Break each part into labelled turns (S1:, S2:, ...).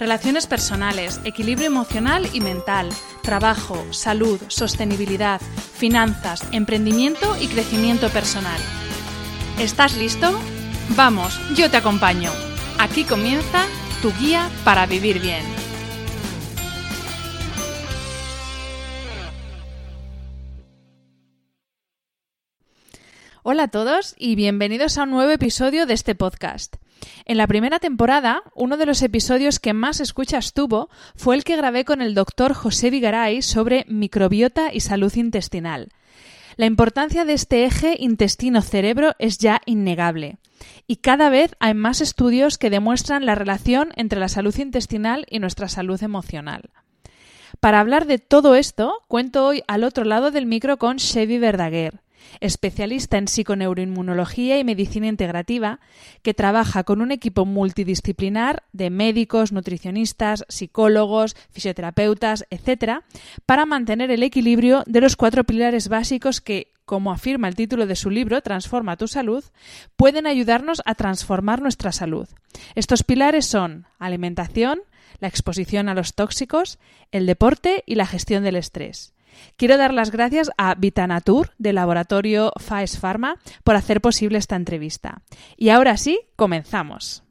S1: Relaciones personales, equilibrio emocional y mental, trabajo, salud, sostenibilidad, finanzas, emprendimiento y crecimiento personal. ¿Estás listo? Vamos, yo te acompaño. Aquí comienza tu guía para vivir bien. Hola a todos y bienvenidos a un nuevo episodio de este podcast. En la primera temporada, uno de los episodios que más escuchas tuvo fue el que grabé con el doctor José Vigaray sobre microbiota y salud intestinal. La importancia de este eje intestino-cerebro es ya innegable. Y cada vez hay más estudios que demuestran la relación entre la salud intestinal y nuestra salud emocional. Para hablar de todo esto, cuento hoy al otro lado del micro con Chevy Verdaguer especialista en psiconeuroinmunología y medicina integrativa, que trabaja con un equipo multidisciplinar de médicos, nutricionistas, psicólogos, fisioterapeutas, etc., para mantener el equilibrio de los cuatro pilares básicos que, como afirma el título de su libro, Transforma tu salud, pueden ayudarnos a transformar nuestra salud. Estos pilares son alimentación, la exposición a los tóxicos, el deporte y la gestión del estrés. Quiero dar las gracias a Vitanatur del laboratorio Faes Pharma por hacer posible esta entrevista. Y ahora sí, comenzamos.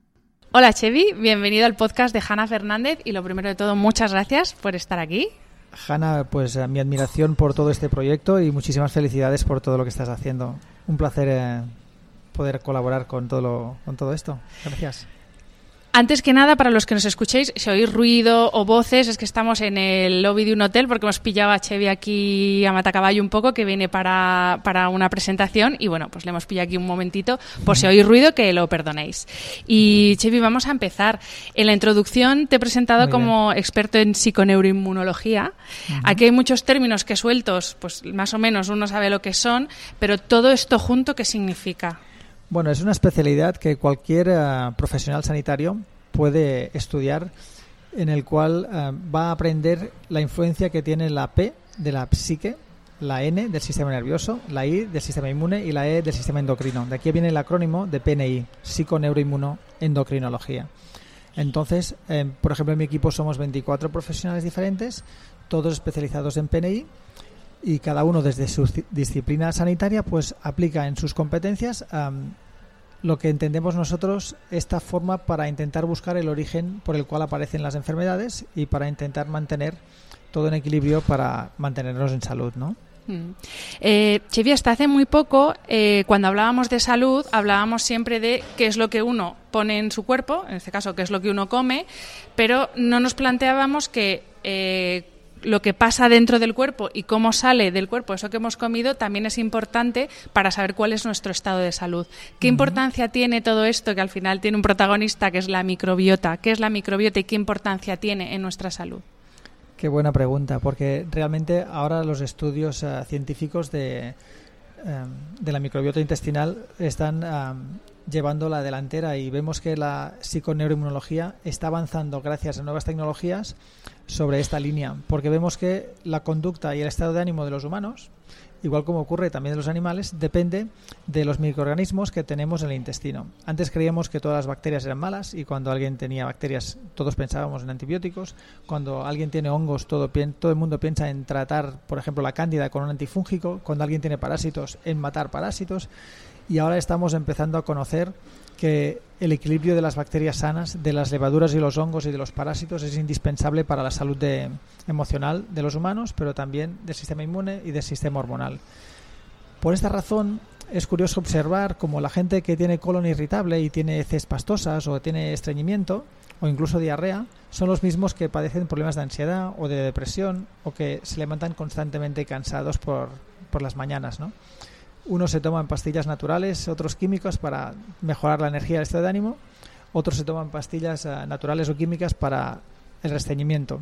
S1: Hola Chevy, bienvenido al podcast de Hanna Fernández y lo primero de todo, muchas gracias por estar aquí.
S2: Hanna, pues eh, mi admiración por todo este proyecto y muchísimas felicidades por todo lo que estás haciendo. Un placer eh, poder colaborar con todo, con todo esto. Gracias.
S1: Antes que nada, para los que nos escuchéis, si oís ruido o voces, es que estamos en el lobby de un hotel porque hemos pillado a Chevy aquí a Matacaballo un poco, que viene para, para una presentación y bueno, pues le hemos pillado aquí un momentito por si oís ruido que lo perdonéis. Y Chevy, vamos a empezar. En la introducción te he presentado como experto en psiconeuroinmunología. Aquí hay muchos términos que sueltos, pues más o menos uno sabe lo que son, pero todo esto junto, ¿qué significa?
S2: Bueno, es una especialidad que cualquier uh, profesional sanitario puede estudiar en el cual uh, va a aprender la influencia que tiene la P de la psique, la N del sistema nervioso, la I del sistema inmune y la E del sistema endocrino. De aquí viene el acrónimo de PNI, psiconeuroinmunoendocrinología. Entonces, eh, por ejemplo, en mi equipo somos 24 profesionales diferentes, todos especializados en PNI y cada uno desde su disciplina sanitaria pues aplica en sus competencias lo que entendemos nosotros esta forma para intentar buscar el origen por el cual aparecen las enfermedades y para intentar mantener todo en equilibrio para mantenernos en salud, ¿no?
S1: Mm. Eh, hasta hace muy poco, eh, cuando hablábamos de salud, hablábamos siempre de qué es lo que uno pone en su cuerpo, en este caso, qué es lo que uno come, pero no nos planteábamos que eh, lo que pasa dentro del cuerpo y cómo sale del cuerpo eso que hemos comido también es importante para saber cuál es nuestro estado de salud. ¿Qué importancia tiene todo esto que al final tiene un protagonista que es la microbiota? ¿Qué es la microbiota y qué importancia tiene en nuestra salud?
S2: Qué buena pregunta, porque realmente ahora los estudios uh, científicos de, um, de, la microbiota intestinal están um, llevando la delantera y vemos que la psiconeuroinmunología está avanzando gracias a nuevas tecnologías sobre esta línea, porque vemos que la conducta y el estado de ánimo de los humanos igual como ocurre también en los animales, depende de los microorganismos que tenemos en el intestino. Antes creíamos que todas las bacterias eran malas y cuando alguien tenía bacterias todos pensábamos en antibióticos. Cuando alguien tiene hongos todo, todo el mundo piensa en tratar, por ejemplo, la cándida con un antifúngico. Cuando alguien tiene parásitos, en matar parásitos. Y ahora estamos empezando a conocer que el equilibrio de las bacterias sanas, de las levaduras y los hongos y de los parásitos es indispensable para la salud emocional de los humanos, pero también del sistema inmune y del sistema hormonal. Por esta razón, es curioso observar cómo la gente que tiene colon irritable y tiene heces pastosas o tiene estreñimiento o incluso diarrea son los mismos que padecen problemas de ansiedad o de depresión o que se levantan constantemente cansados por, por las mañanas, ¿no? Unos se toman pastillas naturales, otros químicos para mejorar la energía del estado de ánimo, otros se toman pastillas eh, naturales o químicas para el restreñimiento.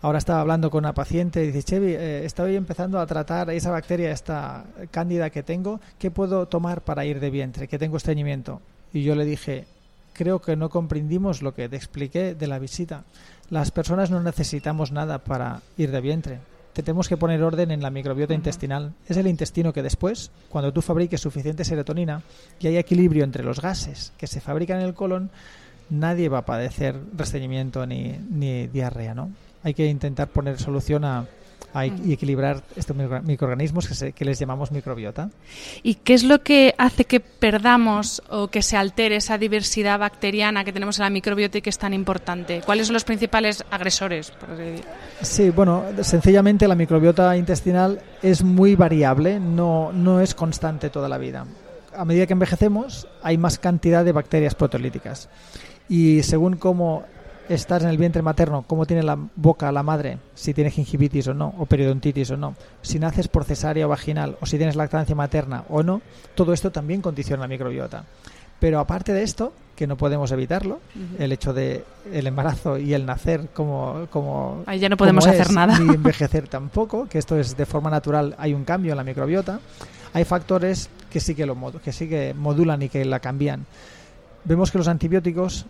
S2: Ahora estaba hablando con una paciente y dice, Chevy, eh, estoy empezando a tratar esa bacteria, esta cándida que tengo, ¿qué puedo tomar para ir de vientre? Que tengo estreñimiento. Y yo le dije, creo que no comprendimos lo que te expliqué de la visita. Las personas no necesitamos nada para ir de vientre tenemos que poner orden en la microbiota intestinal. Es el intestino que después, cuando tú fabriques suficiente serotonina y hay equilibrio entre los gases que se fabrican en el colon, nadie va a padecer restreñimiento ni, ni diarrea, ¿no? Hay que intentar poner solución a, y equilibrar estos microorganismos que, que, les llamamos microbiota.
S1: ¿Y qué es lo que hace que perdamos o que se altere esa diversidad bacteriana que tenemos en la microbiota y que es tan importante? ¿Cuáles son los principales agresores?
S2: Sí, bueno, sencillamente la microbiota intestinal es muy variable, no, no es constante toda la vida. A medida que envejecemos hay más cantidad de bacterias proteolíticas y según cómo estás en el vientre materno, cómo tiene la boca la madre, si tiene gingivitis o no, o periodontitis o no, si naces por cesárea o vaginal, o si tienes lactancia materna o no, todo esto también condiciona la microbiota. Pero aparte de esto, que no podemos evitarlo, el hecho de el embarazo y el nacer como como
S1: Ahí ya no podemos hacer nada
S2: ni envejecer tampoco, que esto es de forma natural, hay un cambio en la microbiota. Hay factores que sí que lo que sí que modulan y que la cambian. Vemos que los antibióticos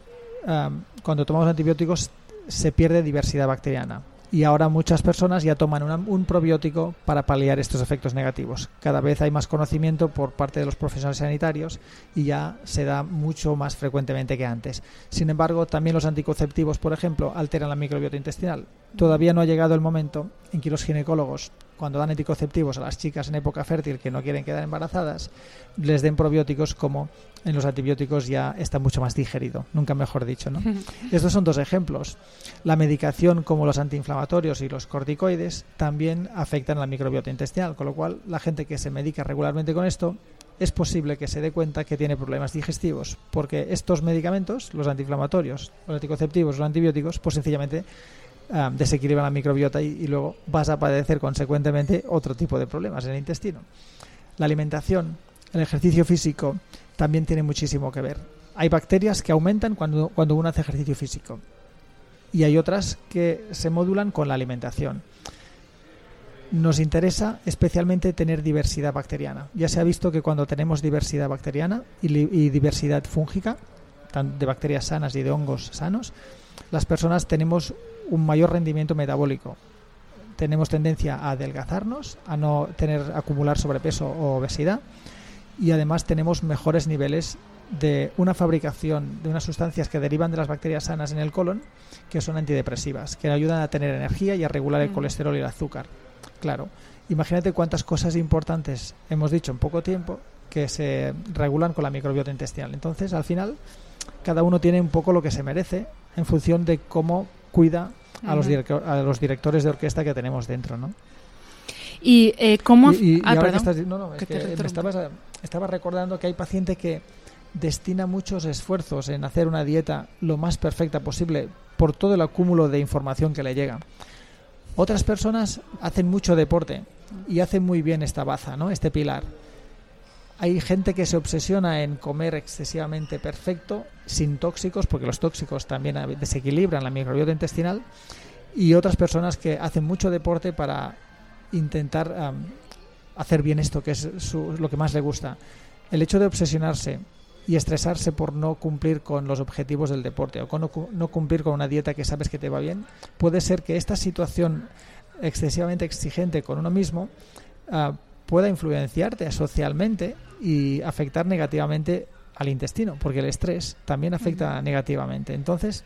S2: cuando tomamos antibióticos se pierde diversidad bacteriana. Y ahora muchas personas ya toman un probiótico para paliar estos efectos negativos. Cada vez hay más conocimiento por parte de los profesionales sanitarios y ya se da mucho más frecuentemente que antes. Sin embargo, también los anticonceptivos, por ejemplo, alteran la microbiota intestinal. Todavía no ha llegado el momento en que los ginecólogos cuando dan anticonceptivos a las chicas en época fértil que no quieren quedar embarazadas, les den probióticos como en los antibióticos ya está mucho más digerido, nunca mejor dicho. ¿no? Estos son dos ejemplos. La medicación como los antiinflamatorios y los corticoides también afectan la microbiota intestinal, con lo cual la gente que se medica regularmente con esto es posible que se dé cuenta que tiene problemas digestivos, porque estos medicamentos, los antiinflamatorios, los anticonceptivos, los antibióticos, pues sencillamente um, desequilibran la microbiota y, luego vas a padecer consecuentemente otro tipo de problemas en el intestino. La alimentación, el ejercicio físico también tiene muchísimo que ver. Hay bacterias que aumentan cuando, cuando uno hace ejercicio físico y hay otras que se modulan con la alimentación. Nos interesa especialmente tener diversidad bacteriana. Ya se ha visto que cuando tenemos diversidad bacteriana y, y diversidad fúngica, de bacterias sanas y de hongos sanos, las personas tenemos un mayor rendimiento metabólico. Tenemos tendencia a adelgazarnos, a no tener acumular sobrepeso o obesidad y además tenemos mejores niveles de una fabricación de unas sustancias que derivan de las bacterias sanas en el colon que son antidepresivas, que ayudan a tener energía y a regular el mm. colesterol y el azúcar. Claro, imagínate cuántas cosas importantes hemos dicho en poco tiempo que se regulan con la microbiota intestinal. Entonces, al final, cada uno tiene un poco lo que se merece en función de cómo cuida a, los, a los directores de orquesta que tenemos dentro, ¿no?
S1: Y eh, cómo...
S2: ah, perdón. no, no, es que me estabas, estaba recordando que hay paciente que destina muchos esfuerzos en hacer una dieta lo más perfecta posible por todo el acúmulo de información que le llega. Otras personas hacen mucho deporte y hacen muy bien esta baza, ¿no? Este pilar. Hay gente que se obsesiona en comer excesivamente perfecto, sin tóxicos, porque los tóxicos también desequilibran la microbiota intestinal, y otras personas que hacen mucho deporte para intentar hacer bien esto, que es lo que más le gusta. El hecho de obsesionarse y estresarse por no cumplir con los objetivos del deporte o con no, cumplir con una dieta que sabes que te va bien, puede ser que esta situación excesivamente exigente con uno mismo ah, pueda influenciarte socialmente y afectar negativamente al intestino, porque el estrés también afecta negativamente. Entonces,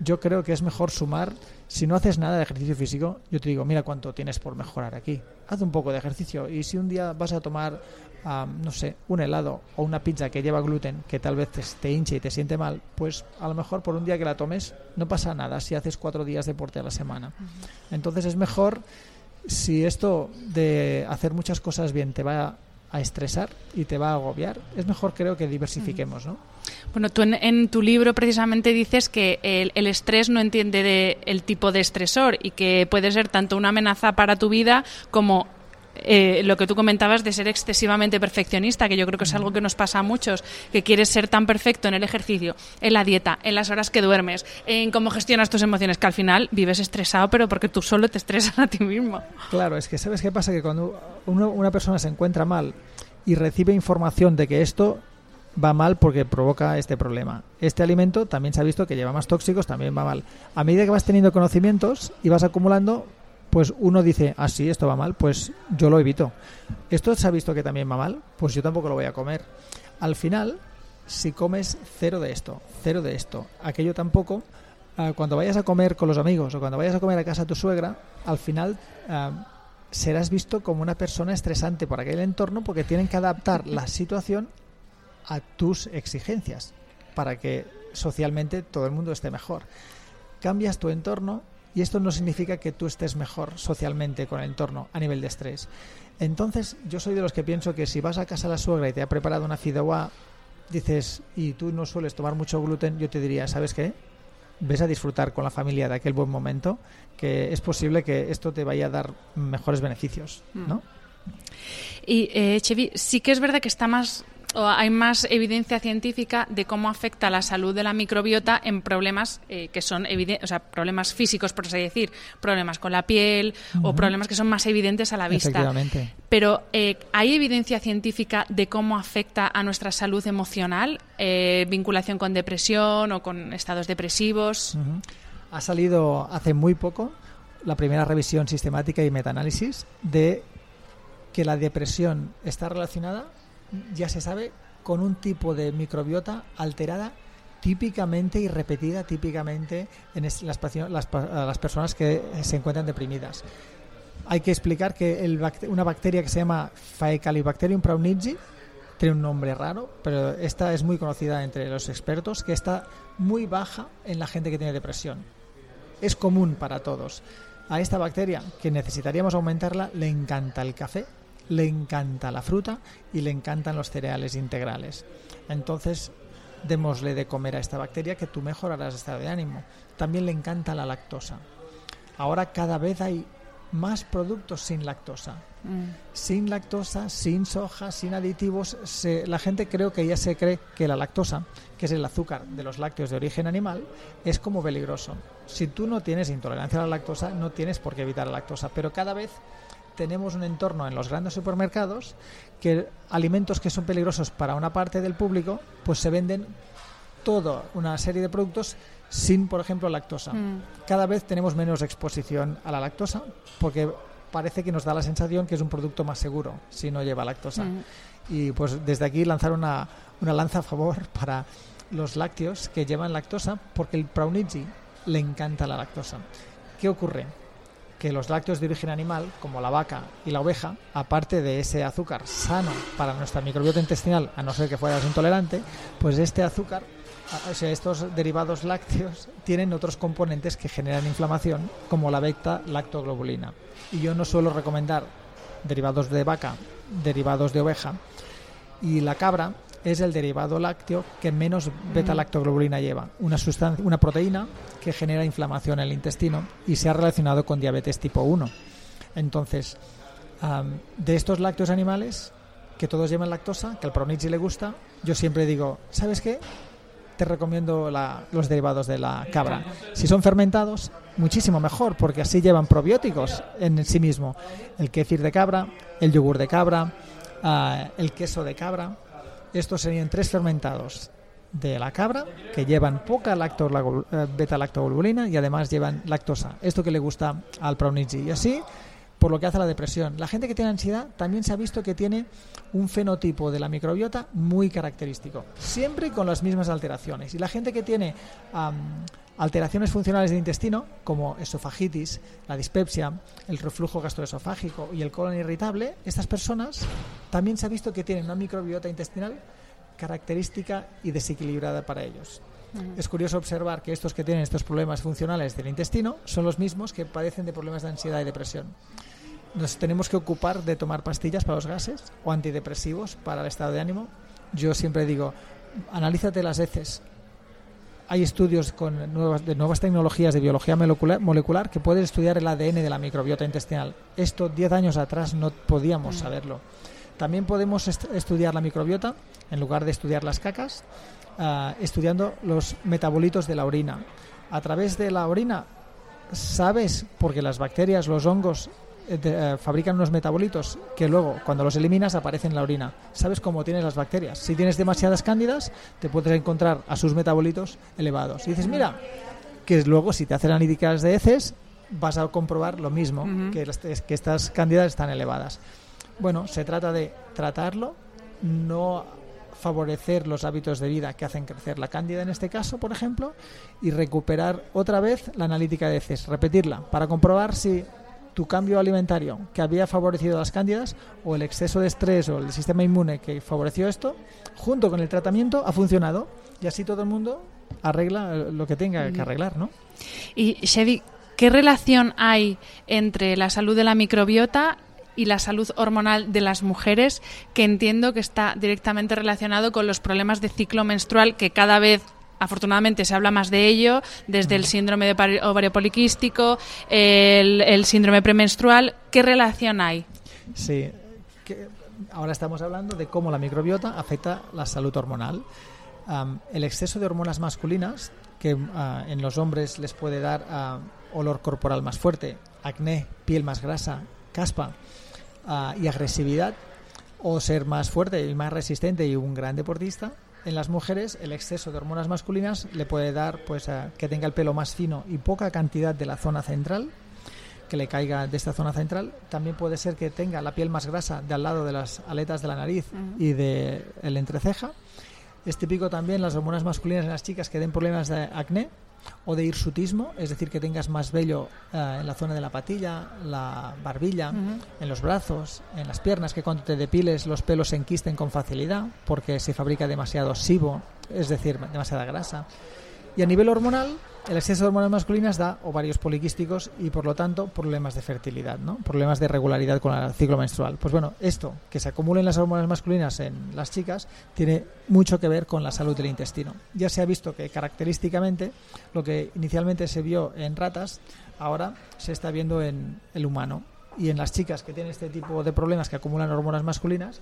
S2: yo creo que es mejor sumar, si no haces nada de ejercicio físico, yo te digo, mira cuánto tienes por mejorar aquí. Haz un poco de ejercicio y si un día vas a tomar, no sé, un helado o una pizza que lleva gluten, que tal vez te, hinche y te siente mal, pues a lo mejor por un día que la tomes no pasa nada si haces cuatro días de deporte a la semana. Entonces es mejor si esto de hacer muchas cosas bien te va a estresar y te va a agobiar, es mejor creo que diversifiquemos, ¿no?
S1: Bueno, tú en, tu libro precisamente dices que el, estrés no entiende de, el tipo de estresor y que puede ser tanto una amenaza para tu vida como eh, lo que tú comentabas de ser excesivamente perfeccionista, que yo creo que es algo que nos pasa a muchos, que quieres ser tan perfecto en el ejercicio, en la dieta, en las horas que duermes, en cómo gestionas tus emociones, que al final vives estresado, pero porque tú solo te estresas a ti mismo.
S2: Claro, es que ¿sabes qué pasa? Que cuando una persona se encuentra mal y recibe información de que esto va mal porque provoca este problema. Este alimento también se ha visto que lleva más tóxicos, también va mal. A medida que vas teniendo conocimientos y vas acumulando, pues uno dice, ah, sí, esto va mal, pues yo lo evito. Esto se ha visto que también va mal, pues yo tampoco lo voy a comer. Al final, si comes cero de esto, cero de esto, aquello tampoco, ah, cuando vayas a comer con los amigos o cuando vayas a comer a casa a tu suegra, al final ah, serás visto como una persona estresante por aquel entorno porque tienen que adaptar la situación a tus exigencias para que socialmente todo el mundo esté mejor. Cambias tu entorno y esto no significa que tú estés mejor socialmente con el entorno a nivel de estrés. Entonces, yo soy de los que pienso que si vas a casa a la suegra y te ha preparado una fideuá, dices, y tú no sueles tomar mucho gluten, yo te diría, ¿sabes qué? Ves a disfrutar con la familia de aquel buen momento, que es posible que esto te vaya a dar mejores beneficios, ¿no?
S1: Y, eh, Chevi, sí que es verdad que está más o hay más evidencia científica de cómo afecta la salud de la microbiota en problemas eh, que son o sea, problemas físicos, por así decir, problemas con la piel o problemas que son más evidentes a la vista. Pero eh, ¿hay evidencia científica de cómo afecta a nuestra salud emocional, eh, vinculación con depresión o con estados depresivos?
S2: Ha salido hace muy poco la primera revisión sistemática y metaanálisis de que la depresión está relacionada ya se sabe, con un tipo de microbiota alterada típicamente y repetida típicamente en las, personas que se encuentran deprimidas. Hay que explicar que una bacteria que se llama Faecalibacterium praunici tiene un nombre raro, pero esta es muy conocida entre los expertos, que está muy baja en la gente que tiene depresión. Es común para todos. A esta bacteria, que necesitaríamos aumentarla, le encanta el café, le encanta la fruta y le encantan los cereales integrales. Entonces, démosle de comer a esta bacteria que tú mejorarás el estado de ánimo. También le encanta la lactosa. Ahora cada vez hay más productos sin lactosa. Mm. Sin lactosa, sin soja, sin aditivos. la gente creo que ya se cree que la lactosa, que es el azúcar de los lácteos de origen animal, es como peligroso. Si tú no tienes intolerancia a la lactosa, no tienes por qué evitar la lactosa. Pero cada vez tenemos un entorno en los grandes supermercados que alimentos que son peligrosos para una parte del público, pues se venden toda una serie de productos sin, por ejemplo, lactosa. Mm. Cada vez tenemos menos exposición a la lactosa porque parece que nos da la sensación que es un producto más seguro si no lleva lactosa. Mm. Y pues desde aquí lanzar una, una lanza a favor para los lácteos que llevan lactosa porque el Praunici le encanta la lactosa. ¿Qué ocurre? Que los lácteos de origen animal, como la vaca y la oveja, aparte de ese azúcar sano para nuestra microbiota intestinal, a no ser que fueras intolerante, pues este azúcar, o sea, estos derivados lácteos tienen otros componentes que generan inflamación, como la beta lactoglobulina. Y yo no suelo recomendar derivados de vaca, derivados de oveja, y la cabra es el derivado lácteo que menos beta-lactoglobulina lleva, una, sustancia, una proteína que genera inflamación en el intestino y se ha relacionado con diabetes tipo 1. Entonces, de estos lácteos animales, que todos llevan lactosa, que al Pronici le gusta, yo siempre digo, ¿sabes qué? Te recomiendo los derivados de la cabra. Si son fermentados, muchísimo mejor, porque así llevan probióticos en sí mismo. El kéfir de cabra, el yogur de cabra, ah, el queso de cabra, estos serían tres fermentados de la cabra que llevan poca eh, beta-lactoglobulina y además llevan lactosa. Esto que le gusta al Praunici. Y así por lo que hace a la depresión. La gente que tiene ansiedad también se ha visto que tiene un fenotipo de la microbiota muy característico, siempre con las mismas alteraciones. Y la gente que tiene alteraciones funcionales del intestino, como esofagitis, la dispepsia, el reflujo gastroesofágico y el colon irritable, estas personas también se ha visto que tienen una microbiota intestinal característica y desequilibrada para ellos. Es curioso observar que estos que tienen estos problemas funcionales del intestino son los mismos que padecen de problemas de ansiedad y depresión. Nos tenemos que ocupar de tomar pastillas para los gases o antidepresivos para el estado de ánimo. Yo siempre digo, analízate las heces. Hay estudios con nuevas, de nuevas tecnologías de biología molecular, molecular que pueden estudiar el ADN de la microbiota intestinal. Esto 10 años atrás no podíamos saberlo. También podemos estudiar la microbiota en lugar de estudiar las cacas Ah, estudiando los metabolitos de la orina. A través de la orina, sabes, porque las bacterias, los hongos, eh, eh, fabrican unos metabolitos que luego, cuando los eliminas, aparecen en la orina. Sabes cómo tienes las bacterias. Si tienes demasiadas cándidas, te puedes encontrar a sus metabolitos elevados. Y dices, mira, que luego si te hacen analíticas de heces, vas a comprobar lo mismo, que, que estas cándidas están elevadas. Bueno, se trata de tratarlo, no favorecer los hábitos de vida que hacen crecer la cándida en este caso, por ejemplo, y recuperar otra vez la analítica de heces, repetirla, para comprobar si tu cambio alimentario que había favorecido las cándidas o el exceso de estrés o el sistema inmune que favoreció esto, junto con el tratamiento, ha funcionado y así todo el mundo arregla lo que tenga que arreglar, ¿no?
S1: Y Chevy, ¿qué relación hay entre la salud de la microbiota y la salud hormonal de las mujeres, que entiendo que está directamente relacionado con los problemas de ciclo menstrual que cada vez afortunadamente se habla más de ello, desde el síndrome de ovario poliquístico, el, síndrome premenstrual. ¿Qué relación hay?
S2: Sí, ahora estamos hablando de cómo la microbiota afecta la salud hormonal. el exceso de hormonas masculinas, que ah, en los hombres les puede dar ah, olor corporal más fuerte, acné, piel más grasa, caspa, y agresividad o ser más fuerte y más resistente y un gran deportista. En las mujeres el exceso de hormonas masculinas le puede dar pues que tenga el pelo más fino y poca cantidad de la zona central, que le caiga de esta zona central. También puede ser que tenga la piel más grasa de al lado de las aletas de la nariz y de el entreceja. Es típico también las hormonas masculinas en las chicas que den problemas de acné, o de hirsutismo, es decir, que tengas más vello eh, en la zona de la patilla, la barbilla, en los brazos, en las piernas, que cuando te depiles los pelos se enquisten con facilidad porque se fabrica demasiado sibo, es decir, demasiada grasa. Y a nivel hormonal, el exceso de hormonas masculinas da ovarios poliquísticos y por lo tanto problemas de fertilidad, ¿no? problemas de regularidad con el ciclo menstrual. Pues bueno, esto, que se acumulen las hormonas masculinas en las chicas, tiene mucho que ver con la salud del intestino. Ya se ha visto que característicamente lo que inicialmente se vio en ratas, ahora se está viendo en el humano. Y en las chicas que tienen este tipo de problemas que acumulan hormonas masculinas,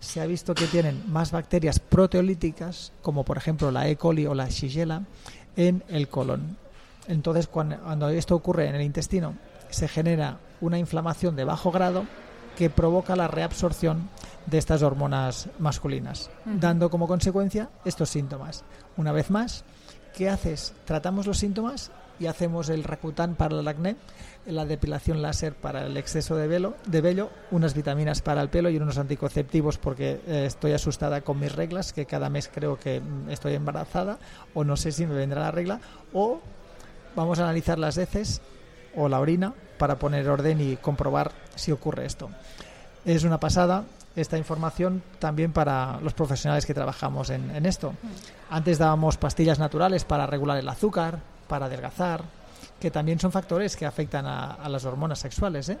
S2: se ha visto que tienen más bacterias proteolíticas, como por ejemplo la E. coli o la Shigella, en el colon. Entonces, cuando, esto ocurre en el intestino, se genera una inflamación de bajo grado que provoca la reabsorción de estas hormonas masculinas, dando como consecuencia estos síntomas. Una vez más, ¿qué haces? Tratamos los síntomas y hacemos el Rakután para el acné, la depilación láser para el exceso de, velo, de vello, unas vitaminas para el pelo y unos anticonceptivos porque eh, estoy asustada con mis reglas, que cada mes creo que mm, estoy embarazada o no sé si me vendrá la regla, o vamos a analizar las heces o la orina para poner orden y comprobar si ocurre esto. Es una pasada esta información también para los profesionales que trabajamos en, en esto. Mm. Antes dábamos pastillas naturales para regular el azúcar, para adelgazar, que también son factores que afectan a, las hormonas sexuales, ¿eh?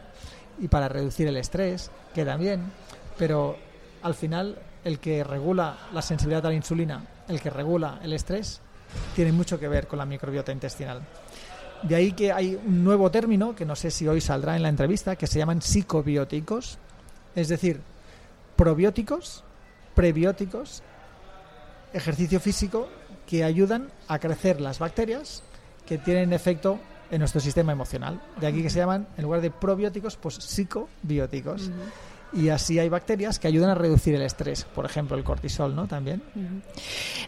S2: y para reducir el estrés, que también, pero al final el que regula la sensibilidad a la insulina, el que regula el estrés, tiene mucho que ver con la microbiota intestinal. De ahí que hay un nuevo término, que no sé si hoy saldrá en la entrevista, que se llaman psicobióticos, es decir, probióticos, prebióticos, ejercicio físico que ayudan a crecer las bacterias que tienen efecto en nuestro sistema emocional. De aquí que se llaman, en lugar de probióticos, pues psicobióticos. Y así hay bacterias que ayudan a reducir el estrés, por ejemplo el cortisol, ¿no? También.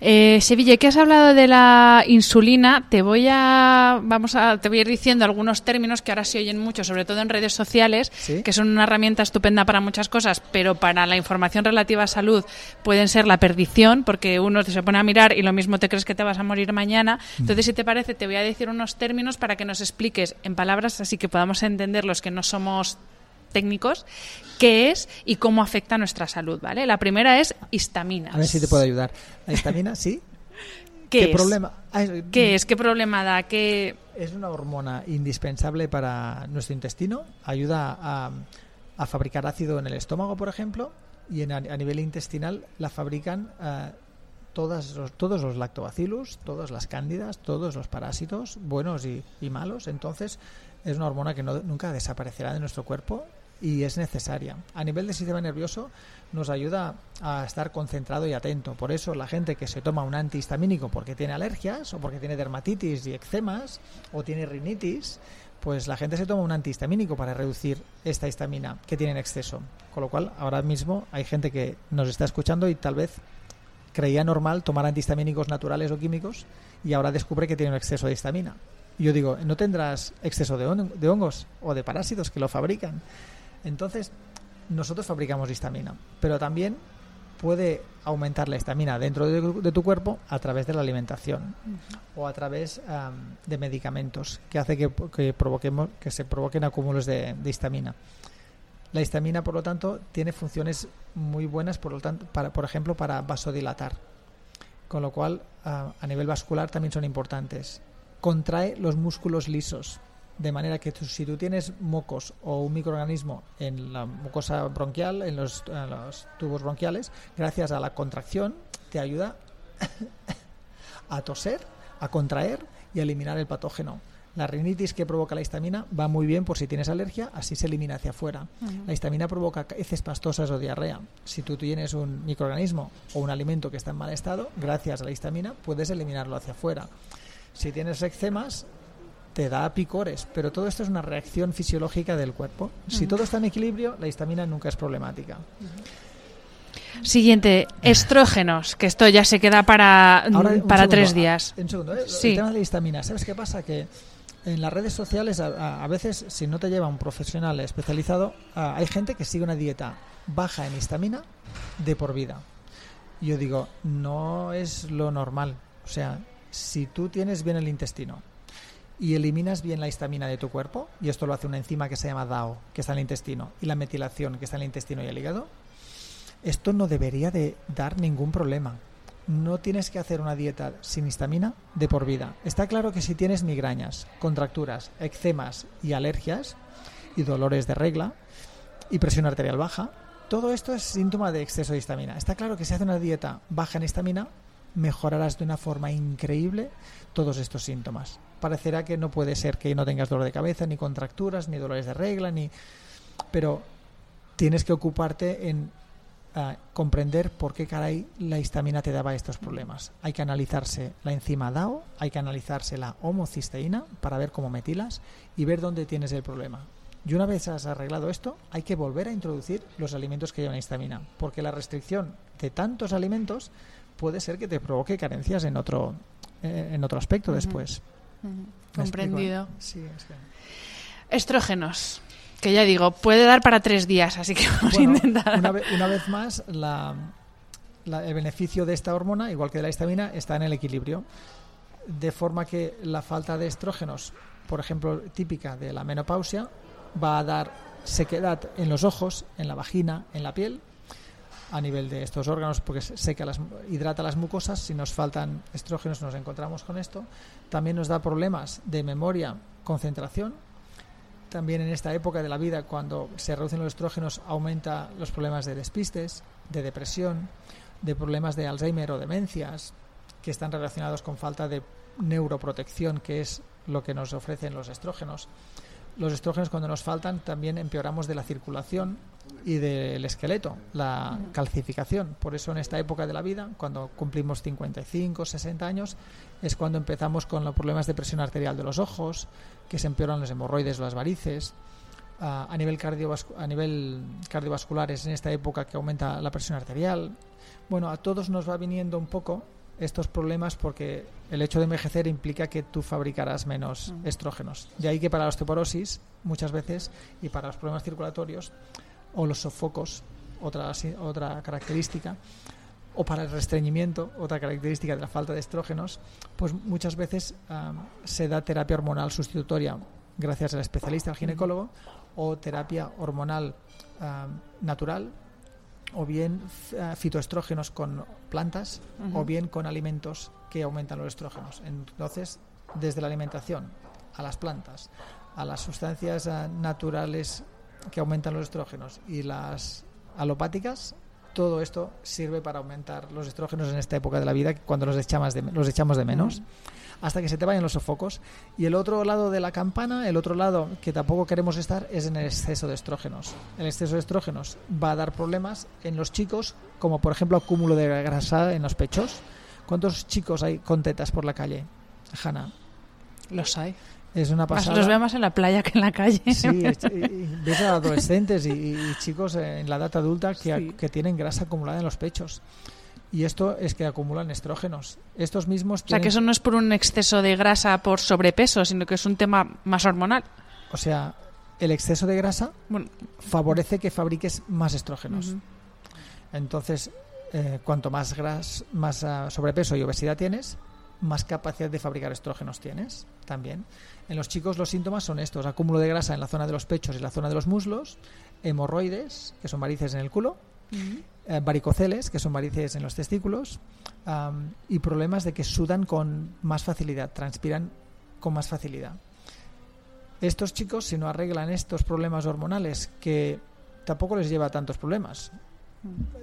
S1: Eh, Sevilla, que has hablado de la insulina, te voy a vamos a te voy a ir diciendo algunos términos que ahora se oyen mucho, sobre todo en redes sociales,
S2: ¿Sí?
S1: que son una herramienta estupenda para muchas cosas, pero para la información relativa a salud pueden ser la perdición, porque uno se pone a mirar y lo mismo te crees que te vas a morir mañana. Entonces, si te parece, te voy a decir unos términos para que nos expliques en palabras así que podamos entender los que no somos técnicos qué es y cómo afecta a nuestra salud, ¿vale? La primera es histamina.
S2: A ver si te puedo ayudar. La histamina, sí.
S1: ¿Qué, es?
S2: problema? Ah,
S1: ¿Qué es? ¿Qué problema da? ¿Qué...
S2: Es una hormona indispensable para nuestro intestino. Ayuda a, a fabricar ácido en el estómago, por ejemplo, y en, a, a nivel intestinal la fabrican eh, todas los, todos los lactobacillus, todas las cándidas, todos los parásitos, buenos y, malos. Entonces, es una hormona que nunca desaparecerá de nuestro cuerpo y es necesaria. A nivel del sistema nervioso nos ayuda a estar concentrado y atento. Por eso la gente que se toma un antihistamínico porque tiene alergias o porque tiene dermatitis y eczemas o tiene rinitis, pues la gente se toma un antihistamínico para reducir esta histamina que tiene en exceso. Con lo cual, ahora mismo hay gente que nos está escuchando y tal vez creía normal tomar antihistamínicos naturales o químicos y ahora descubre que tiene un exceso de histamina. Y yo digo, ¿no tendrás exceso de, hon- de hongos o de parásitos que lo fabrican? Entonces, nosotros fabricamos histamina, pero también puede aumentar la histamina dentro de, de tu cuerpo a través de la alimentación o a través de medicamentos que hace que, que provoquemos que se provoquen acúmulos de, de histamina. La histamina, por lo tanto, tiene funciones muy buenas, por lo tanto, para, por ejemplo, para vasodilatar, con lo cual a, nivel vascular también son importantes. Contrae los músculos lisos, de manera que si tú tienes mocos o un microorganismo en la mucosa bronquial, en los, en los tubos bronquiales, gracias a la contracción te ayuda a toser, a contraer y a eliminar el patógeno. La rinitis que provoca la histamina va muy bien por si tienes alergia, así se elimina hacia afuera. La histamina provoca heces pastosas o diarrea. Si tú tienes un microorganismo o un alimento que está en mal estado, gracias a la histamina puedes eliminarlo hacia afuera. Si tienes eczemas, te da picores, pero todo esto es una reacción fisiológica del cuerpo. Si todo está en equilibrio, la histamina nunca es problemática.
S1: Siguiente, estrógenos, que esto ya se queda para,
S2: Ahora,
S1: para
S2: segundo,
S1: tres días.
S2: Un segundo, ¿eh?
S1: Sí.
S2: El tema de la histamina. ¿Sabes qué pasa? Que en las redes sociales, a, a- veces, si no te lleva un profesional especializado, hay gente que sigue una dieta baja en histamina de por vida. Yo digo, no es lo normal. O sea, si tú tienes bien el intestino y eliminas bien la histamina de tu cuerpo, y esto lo hace una enzima que se llama DAO, que está en el intestino, y la metilación, que está en el intestino y el hígado, esto no debería de dar ningún problema. No tienes que hacer una dieta sin histamina de por vida. Está claro que si tienes migrañas, contracturas, eczemas y alergias y dolores de regla y presión arterial baja, todo esto es síntoma de exceso de histamina. Está claro que si haces una dieta baja en histamina, mejorarás de una forma increíble todos estos síntomas. Parecerá que no puede ser que no tengas dolor de cabeza, ni contracturas, ni dolores de regla, ni pero tienes que ocuparte en comprender por qué caray la histamina te daba estos problemas. Hay que analizarse la enzima DAO, hay que analizarse la homocisteína para ver cómo metilas y ver dónde tienes el problema. Y una vez has arreglado esto, hay que volver a introducir los alimentos que llevan histamina, porque la restricción de tantos alimentos puede ser que te provoque carencias en otro eh, en otro aspecto después. ¿Me explico, eh?
S1: Comprendido.
S2: Sí, es que-
S1: Estrógenos, que ya digo, puede dar para tres días, así que vamos
S2: Bueno,
S1: a intentar.
S2: Una, ve- una vez más, la- la- el beneficio de esta hormona, igual que de la histamina, está en el equilibrio. De forma que la falta de estrógenos, por ejemplo, típica de la menopausia, va a dar sequedad en los ojos, en la vagina, en la piel, a nivel de estos órganos, porque se- seca las, hidrata las mucosas. Si nos faltan estrógenos, nos encontramos con esto. También nos da problemas de memoria, concentración, también en esta época de la vida, cuando se reducen los estrógenos, aumenta los problemas de despistes, de depresión, de problemas de Alzheimer o demencias, que están relacionados con falta de neuroprotección, que es lo que nos ofrecen los estrógenos. Los estrógenos cuando nos faltan también empeoramos de la circulación y del esqueleto, la calcificación. Por eso en esta época de la vida, cuando cumplimos 55, 60 años, es cuando empezamos con los problemas de presión arterial de los ojos, que se empeoran los hemorroides, las varices, a, a nivel a nivel cardiovascular es en esta época que aumenta la presión arterial. Bueno, a todos nos va viniendo un poco estos problemas porque el hecho de envejecer implica que tú fabricarás menos mm. estrógenos. De ahí que para la osteoporosis, muchas veces, y para los problemas circulatorios o los sofocos, otra, otra característica, o para el restreñimiento, otra característica de la falta de estrógenos, pues muchas veces se da terapia hormonal sustitutoria gracias al especialista, al ginecólogo, o terapia hormonal natural, o bien fitoestrógenos con plantas, o bien con alimentos que aumentan los estrógenos. Entonces, desde la alimentación a las plantas, a las sustancias naturales que aumentan los estrógenos y las alopáticas, todo esto sirve para aumentar los estrógenos en esta época de la vida cuando los echamos de, los echamos de menos. Hasta que se te vayan los sofocos. Y el otro lado de la campana, el otro lado que tampoco queremos estar, es en el exceso de estrógenos. El exceso de estrógenos va a dar problemas en los chicos, como por ejemplo acúmulo de grasa en los pechos. ¿Cuántos chicos hay con tetas por la calle, Hanna?
S1: Los hay.
S2: Es una pasada.
S1: Los veo más en la playa que en la calle.
S2: Sí, ves a adolescentes y, chicos en la edad adulta que, que, tienen grasa acumulada en los pechos. Y esto es que acumulan estrógenos. Estos mismos.
S1: O sea, que eso no es por un exceso de grasa por sobrepeso, sino que es un tema más hormonal.
S2: O sea, el exceso de grasa favorece que fabriques más estrógenos. Entonces, eh, cuanto más, gras, más ah, sobrepeso y obesidad tienes, más capacidad de fabricar estrógenos tienes también. En los chicos los síntomas son estos, acúmulo de grasa en la zona de los pechos y la zona de los muslos, hemorroides, que son varices en el culo, eh, varicoceles, que son varices en los testículos, y problemas de que sudan con más facilidad, transpiran con más facilidad. Estos chicos, si no arreglan estos problemas hormonales, que tampoco les lleva tantos problemas,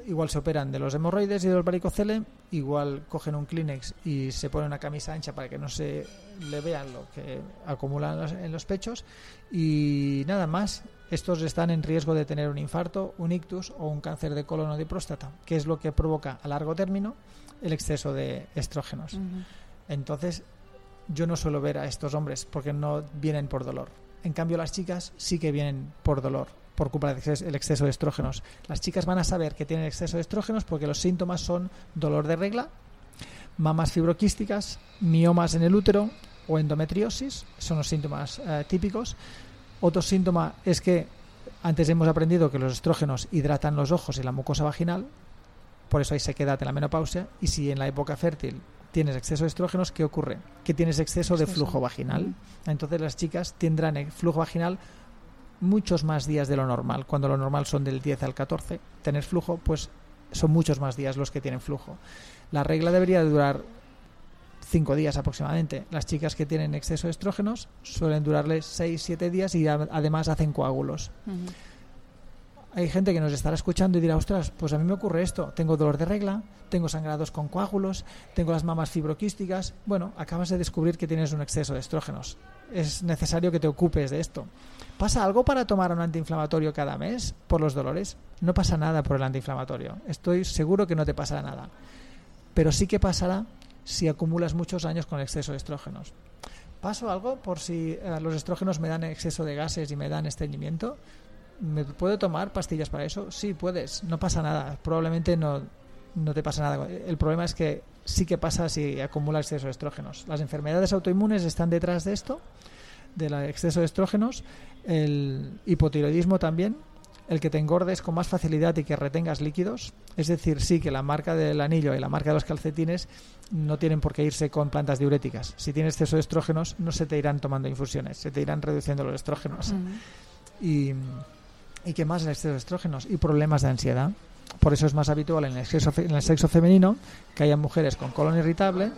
S2: igual se operan de los hemorroides y de los varicoceles, igual cogen un Kleenex y se ponen una camisa ancha para que no se le vean lo que acumulan en los pechos y nada más. Estos están en riesgo de tener un infarto, un ictus o un cáncer de colon o de próstata, que es lo que provoca a largo término el exceso de estrógenos. Entonces, yo no suelo ver a estos hombres porque no vienen por dolor. En cambio, las chicas sí que vienen por dolor por culpa del exceso de estrógenos. Las chicas van a saber que tienen exceso de estrógenos porque los síntomas son dolor de regla, mamas fibroquísticas, miomas en el útero o endometriosis, son los síntomas eh, típicos. Otro síntoma es que antes hemos aprendido que los estrógenos hidratan los ojos y la mucosa vaginal, por eso hay sequedad en la menopausia, y si en la época fértil tienes exceso de estrógenos, ¿qué ocurre? Que tienes exceso de flujo vaginal. Entonces las chicas tendrán el flujo vaginal muchos más días de lo normal. Cuando lo normal son del 10 al 14, tener flujo, pues son muchos más días los que tienen flujo. La regla debería durar 5 días aproximadamente. Las chicas que tienen exceso de estrógenos suelen durarles 6-7 días y además hacen coágulos. Hay gente que nos estará escuchando y dirá, ostras, pues a mí me ocurre esto. Tengo dolor de regla, tengo sangrados con coágulos, tengo las mamas fibroquísticas. Bueno, acabas de descubrir que tienes un exceso de estrógenos. Es necesario que te ocupes de esto. ¿Pasa algo para tomar un antiinflamatorio cada mes por los dolores? No pasa nada por el antiinflamatorio. Estoy seguro que no te pasará nada. Pero sí que pasará si acumulas muchos años con exceso de estrógenos. ¿Paso algo por si eh, los estrógenos me dan exceso de gases y me dan estreñimiento? ¿Me puedo tomar pastillas para eso? Sí, puedes. No pasa nada. Probablemente no, no te pasa nada. El problema es que sí que pasa si acumulas exceso de estrógenos. Las enfermedades autoinmunes están detrás de esto del exceso de estrógenos, el hipotiroidismo también, el que te engordes con más facilidad y que retengas líquidos. Es decir, sí que la marca del anillo y la marca de los calcetines no tienen por qué irse con plantas diuréticas. Si tienes exceso de estrógenos, no se te irán tomando infusiones, se te irán reduciendo los estrógenos. y, ¿Y qué más el exceso de estrógenos? Y problemas de ansiedad por eso es más habitual en el, sexo, en el sexo femenino que haya mujeres con colon irritable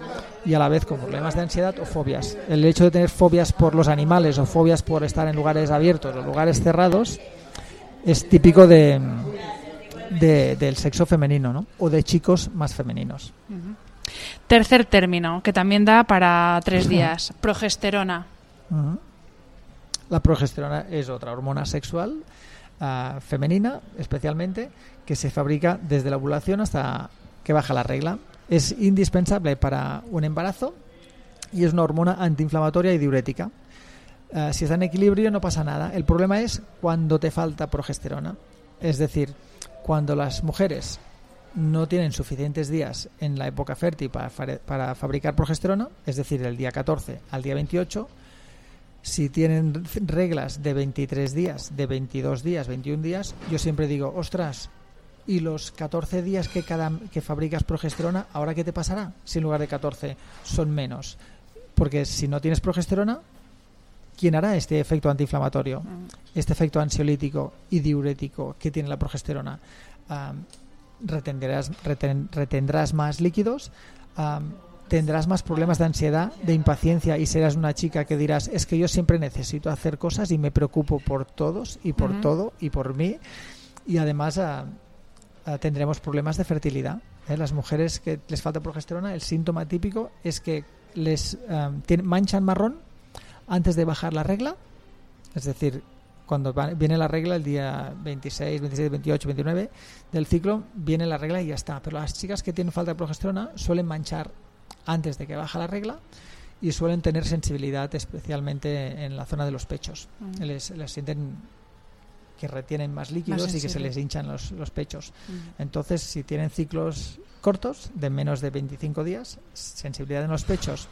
S2: y a la vez con problemas de ansiedad o fobias. El hecho de tener fobias por los animales o fobias por estar en lugares abiertos o lugares cerrados es típico de, del sexo femenino ¿no? o de chicos más femeninos.
S1: Tercer término, que también da para tres días, progesterona.
S2: La progesterona es otra hormona sexual ah, femenina, especialmente, que se fabrica desde la ovulación hasta que baja la regla. Es indispensable para un embarazo y es una hormona antiinflamatoria y diurética. Eh, si está en equilibrio no pasa nada. El problema es cuando te falta progesterona. Es decir, cuando las mujeres no tienen suficientes días en la época fértil para, para fabricar progesterona, es decir, el día 14 al día 28, si tienen reglas de 23 días, de 22 días, 21 días, yo siempre digo, ostras, ¿y los 14 días que, cada, que fabricas progesterona, ahora qué te pasará? Si en lugar de 14 son menos. Porque si no tienes progesterona, ¿quién hará este efecto antiinflamatorio? Mm. Este efecto ansiolítico y diurético que tiene la progesterona retendrás, retendrás más líquidos, tendrás más problemas de ansiedad, de impaciencia y serás una chica que dirás, es que yo siempre necesito hacer cosas y me preocupo por todos y por todo y por mí. Y además tendremos problemas de fertilidad. ¿eh? Las mujeres que les falta progesterona, el síntoma típico es que les manchan marrón antes de bajar la regla, es decir, cuando viene la regla el día 26, 27, 28, 29 del ciclo, viene la regla y ya está. Pero las chicas que tienen falta de progesterona suelen manchar antes de que baja la regla y suelen tener sensibilidad especialmente en la zona de los pechos. Mm. Les, sienten que retienen más líquidos y que se les hinchan los, los pechos. Mm. Entonces, si tienen ciclos cortos, de menos de 25 días, sensibilidad en los pechos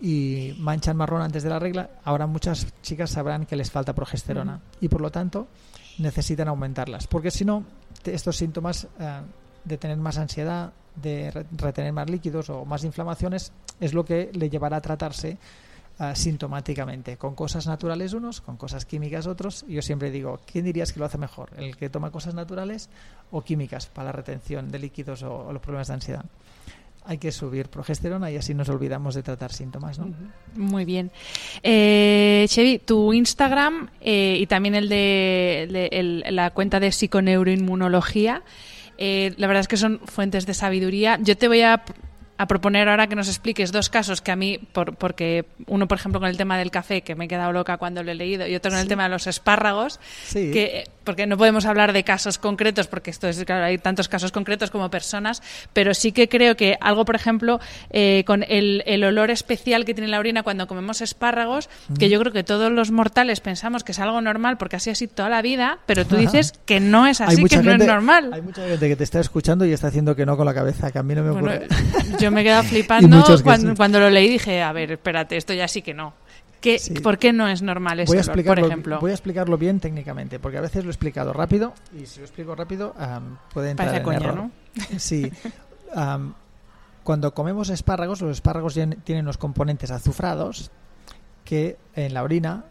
S2: y manchan marrón antes de la regla, ahora muchas chicas sabrán que les falta progesterona y por lo tanto necesitan aumentarlas. Porque si no, estos síntomas eh, de tener más ansiedad, de retener más líquidos o más inflamaciones, es lo que le llevará a tratarse uh, sintomáticamente, con cosas naturales unos, con cosas químicas otros. Yo siempre digo, ¿quién dirías que lo hace mejor? ¿El que toma cosas naturales o químicas para la retención de líquidos o los problemas de ansiedad? Hay que subir progesterona y así nos olvidamos de tratar síntomas. ¿no?
S1: Muy bien. Eh, Chevy, tu Instagram eh, y también el de, la cuenta de psiconeuroinmunología, eh, la verdad es que son fuentes de sabiduría. Yo te voy a a proponer ahora que nos expliques dos casos que a mí, por, porque uno, por ejemplo, con el tema del café, que me he quedado loca cuando lo he leído, y otro con el tema de los espárragos, que, porque no podemos hablar de casos concretos, porque esto es, claro, hay tantos casos concretos como personas, pero sí que creo que algo, por ejemplo, eh, con el, el, olor especial que tiene la orina cuando comemos espárragos, que yo creo que todos los mortales pensamos que es algo normal, porque así ha sido toda la vida, pero tú dices que no es así, que no es normal.
S2: Hay mucha gente que te está escuchando y está haciendo que no con la cabeza, que a mí no me ocurre.
S1: Yo me he quedado flipando cuando, lo leí dije, a ver, espérate, esto ya sí que no. ¿Qué, ¿Por qué no es normal eso, por ejemplo?
S2: Voy a explicarlo bien técnicamente, porque a veces lo he explicado rápido y si lo explico rápido puede entrar en error. ¿no? Sí. cuando comemos espárragos, los espárragos tienen unos componentes azufrados que en la orina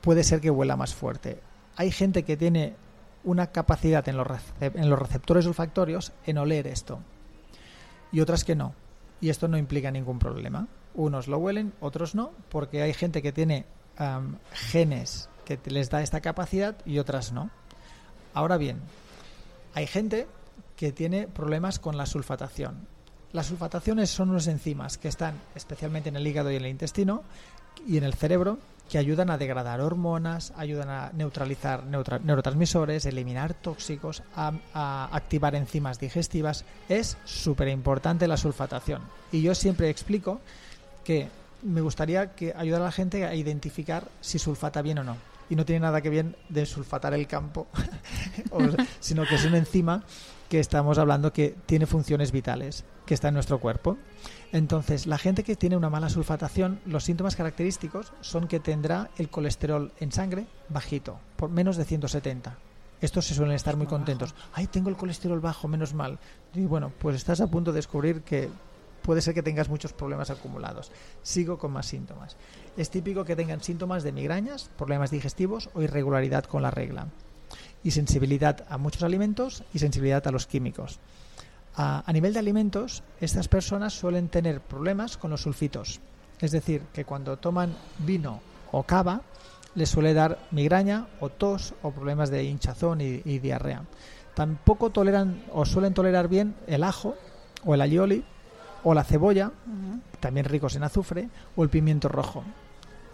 S2: puede ser que huela más fuerte. Hay gente que tiene una capacidad en los, en los receptores olfactorios en oler esto y otras que no. Y esto no implica ningún problema. Unos lo huelen, otros no, porque hay gente que tiene genes que les da esta capacidad y otras no. Ahora bien, hay gente que tiene problemas con la sulfatación. Las sulfataciones son unas enzimas que están especialmente en el hígado y en el intestino y en el cerebro que ayudan a degradar hormonas, ayudan a neutralizar neurotransmisores, eliminar tóxicos, a, activar enzimas digestivas. Es súper importante la sulfatación. Y yo siempre explico que me gustaría que ayudar a la gente a identificar si sulfata bien o no. Y no tiene nada que ver de sulfatar el campo, sino que es una enzima que estamos hablando que tiene funciones vitales, que está en nuestro cuerpo. Entonces, la gente que tiene una mala sulfatación, los síntomas característicos son que tendrá el colesterol en sangre bajito, por menos de 170. Estos se suelen estar muy contentos. Ay, tengo el colesterol bajo, menos mal. Y bueno, pues estás a punto de descubrir que puede ser que tengas muchos problemas acumulados. Sigo con más síntomas. Es típico que tengan síntomas de migrañas, problemas digestivos o irregularidad con la regla y sensibilidad a muchos alimentos y sensibilidad a los químicos. A, nivel de alimentos, estas personas suelen tener problemas con los sulfitos. Es decir, que cuando toman vino o cava, les suele dar migraña o tos o problemas de hinchazón y, diarrea. Tampoco toleran o suelen tolerar bien el ajo o el alioli o la cebolla, también ricos en azufre, o el pimiento rojo.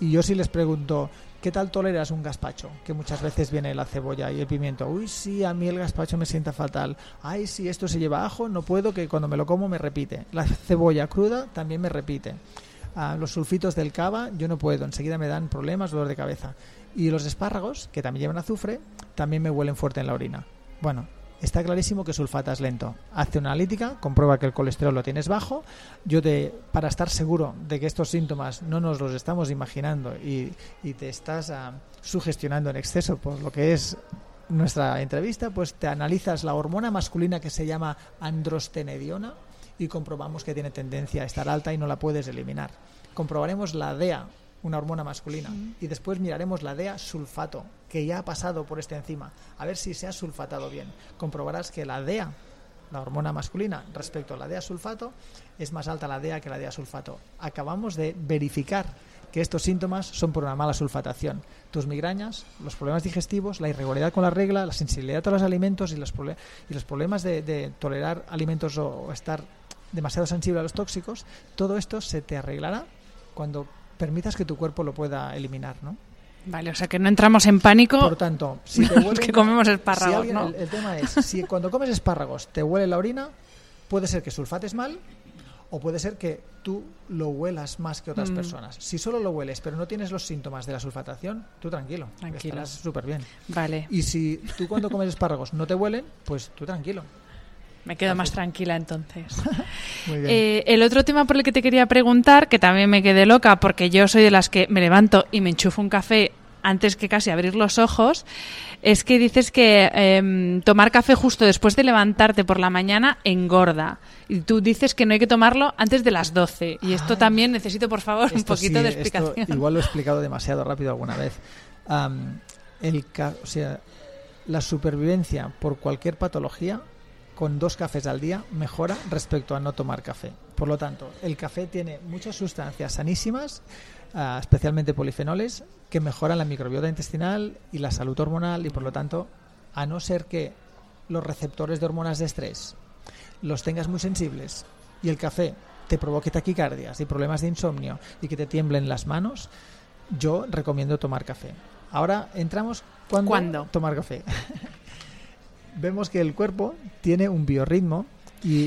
S2: Y yo si les pregunto, ¿qué tal toleras un gazpacho? Que muchas veces viene la cebolla y el pimiento. Uy, sí, a mí el gazpacho me sienta fatal. Ay, sí, esto se lleva ajo, no puedo, que cuando me lo como me repite. La cebolla cruda también me repite. Ah, los sulfitos del cava, yo no puedo, enseguida me dan problemas, dolor de cabeza. Y los espárragos, que también llevan azufre, también me huelen fuerte en la orina. Bueno, está clarísimo que sulfatas lento. Hazte una analítica, comprueba que el colesterol lo tienes bajo. Yo te, para estar seguro de que estos síntomas no nos los estamos imaginando y, te estás ah, sugestionando en exceso por lo que es nuestra entrevista, pues te analizas la hormona masculina que se llama androstenediona y comprobamos que tiene tendencia a estar alta y no la puedes eliminar. Comprobaremos la DEA, una hormona masculina, y después miraremos la DEA sulfato, que ya ha pasado por este enzima, a ver si se ha sulfatado bien. Comprobarás que la DEA, la hormona masculina, respecto a la DEA sulfato, es más alta la DEA que la DEA sulfato. Acabamos de verificar que estos síntomas son por una mala sulfatación. Tus migrañas, los problemas digestivos, la irregularidad con la regla, la sensibilidad a los alimentos y los, y los problemas de, tolerar alimentos o, estar demasiado sensible a los tóxicos, todo esto se te arreglará cuando permitas que tu cuerpo lo pueda eliminar, ¿no?
S1: Vale, o sea que no entramos en pánico.
S2: Por tanto, si te huele,
S1: que comemos espárragos, ¿no?
S2: el, tema es, si cuando comes espárragos te huele la orina, puede ser que sulfates mal o puede ser que tú lo huelas más que otras mm. personas. Si solo lo hueles, pero no tienes los síntomas de la sulfatación, tú tranquilo, tranquilo. estarás súper bien.
S1: Vale.
S2: Y si tú cuando comes espárragos no te huelen, pues tú tranquilo.
S1: Me quedo más tranquila entonces.
S2: Muy bien.
S1: Eh, el otro tema por el que te quería preguntar, que también me quedé loca porque yo soy de las que me levanto y me enchufo un café antes que casi abrir los ojos, es que dices que em, tomar café justo después de levantarte por la mañana engorda. Y tú dices que no hay que tomarlo antes de las 12. Y esto también necesito, por favor, un poquito de explicación.
S2: igual lo he explicado demasiado rápido alguna vez. el o sea, la supervivencia por cualquier patología con dos cafés al día mejora respecto a no tomar café. Por lo tanto, el café tiene muchas sustancias sanísimas, ah, especialmente polifenoles, que mejoran la microbiota intestinal y la salud hormonal y por lo tanto, a no ser que los receptores de hormonas de estrés los tengas muy sensibles y el café te provoque taquicardias y problemas de insomnio y que te tiemblen las manos, yo recomiendo tomar café. Ahora entramos cuando
S1: ¿Cuándo?
S2: tomar café. Vemos que el cuerpo tiene un biorritmo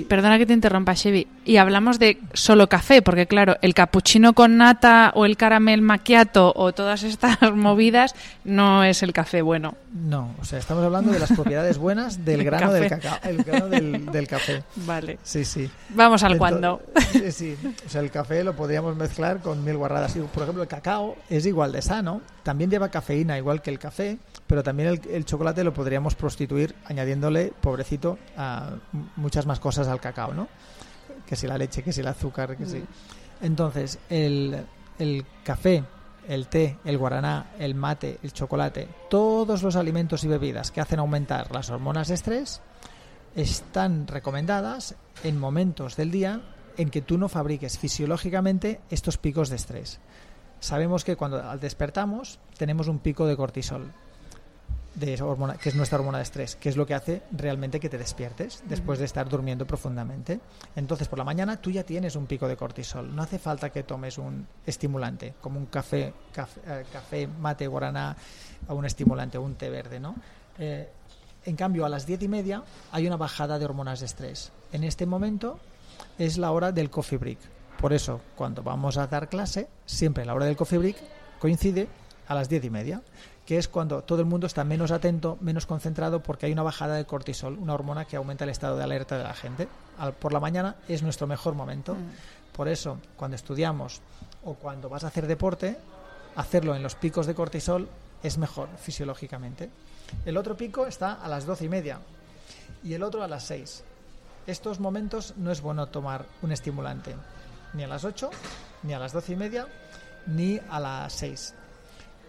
S1: Perdona que te interrumpa, Chevy. Y hablamos de solo café, porque claro, el cappuccino con nata o el caramel macchiato o todas estas movidas no es el café bueno.
S2: No, o sea, estamos hablando de las propiedades buenas del grano del cacao, el grano del, café.
S1: Vale.
S2: Sí, sí.
S1: Vamos al cuando.
S2: Sí, sí. O sea, el café lo podríamos mezclar con mil guarradas. Por ejemplo, el cacao es igual de sano, también lleva cafeína igual que el café, pero también el, chocolate lo podríamos prostituir añadiéndole, pobrecito, a muchas más cosas al cacao, ¿no? Que si la leche, que si el azúcar, que si... Mm. Entonces, el, el café, el té, el guaraná, el mate, el chocolate, todos los alimentos y bebidas que hacen aumentar las hormonas de estrés están recomendadas en momentos del día en que tú no fabriques fisiológicamente estos picos de estrés. Sabemos que cuando despertamos tenemos un pico de cortisol de esa hormona, que es nuestra hormona de estrés, que es lo que hace realmente que te despiertes después de estar durmiendo profundamente. Entonces, por la mañana tú ya tienes un pico de cortisol. No hace falta que tomes un estimulante, como un café, café, eh, mate, guaraná, o un estimulante, o un té verde, ¿no? Eh, en cambio, a las diez y media hay una bajada de hormonas de estrés. En este momento es la hora del coffee break. Por eso, cuando vamos a dar clase, siempre la hora del coffee break coincide a las diez y media que es cuando todo el mundo está menos atento, menos concentrado, porque hay una bajada de cortisol, una hormona que aumenta el estado de alerta de la gente. por la mañana es nuestro mejor momento. Mm. Por eso, cuando estudiamos o cuando vas a hacer deporte, hacerlo en los picos de cortisol es mejor fisiológicamente. El otro pico está a las doce y media y el otro a las seis. Estos momentos no es bueno tomar un estimulante, ni a las ocho, ni a las doce y media, ni a las seis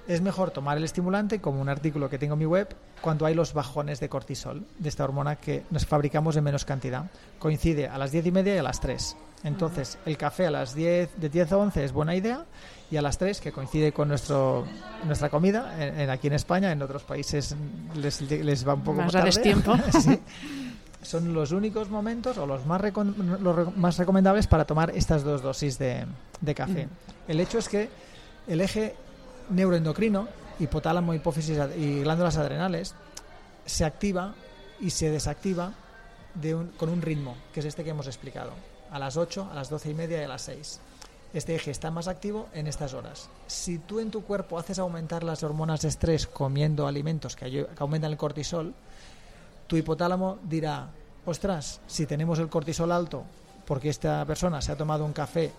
S2: es mejor tomar el estimulante, como un artículo que tengo en mi web, cuando hay los bajones de cortisol, de esta hormona que nos fabricamos en menos cantidad. Coincide a las 10 y media y a las 3. Entonces, el café a las 10, de 10 a 11 es buena idea y a las 3, que coincide con nuestro, nuestra comida, en, aquí en España, en otros países les, les va un poco
S1: más,
S2: tarde.
S1: tiempo.
S2: Son los únicos momentos o los más, los más recomendables para tomar estas dos dosis de, de café. El hecho es que el eje neuroendocrino, hipotálamo, hipófisis y glándulas adrenales, se activa y se desactiva de con un ritmo, que es este que hemos explicado, a las 8, a las 12 y media y a las 6. este eje está más activo en estas horas. Si tú en tu cuerpo haces aumentar las hormonas de estrés comiendo alimentos que, que aumentan el cortisol, tu hipotálamo dirá, ostras, si tenemos el cortisol alto porque esta persona se ha tomado un café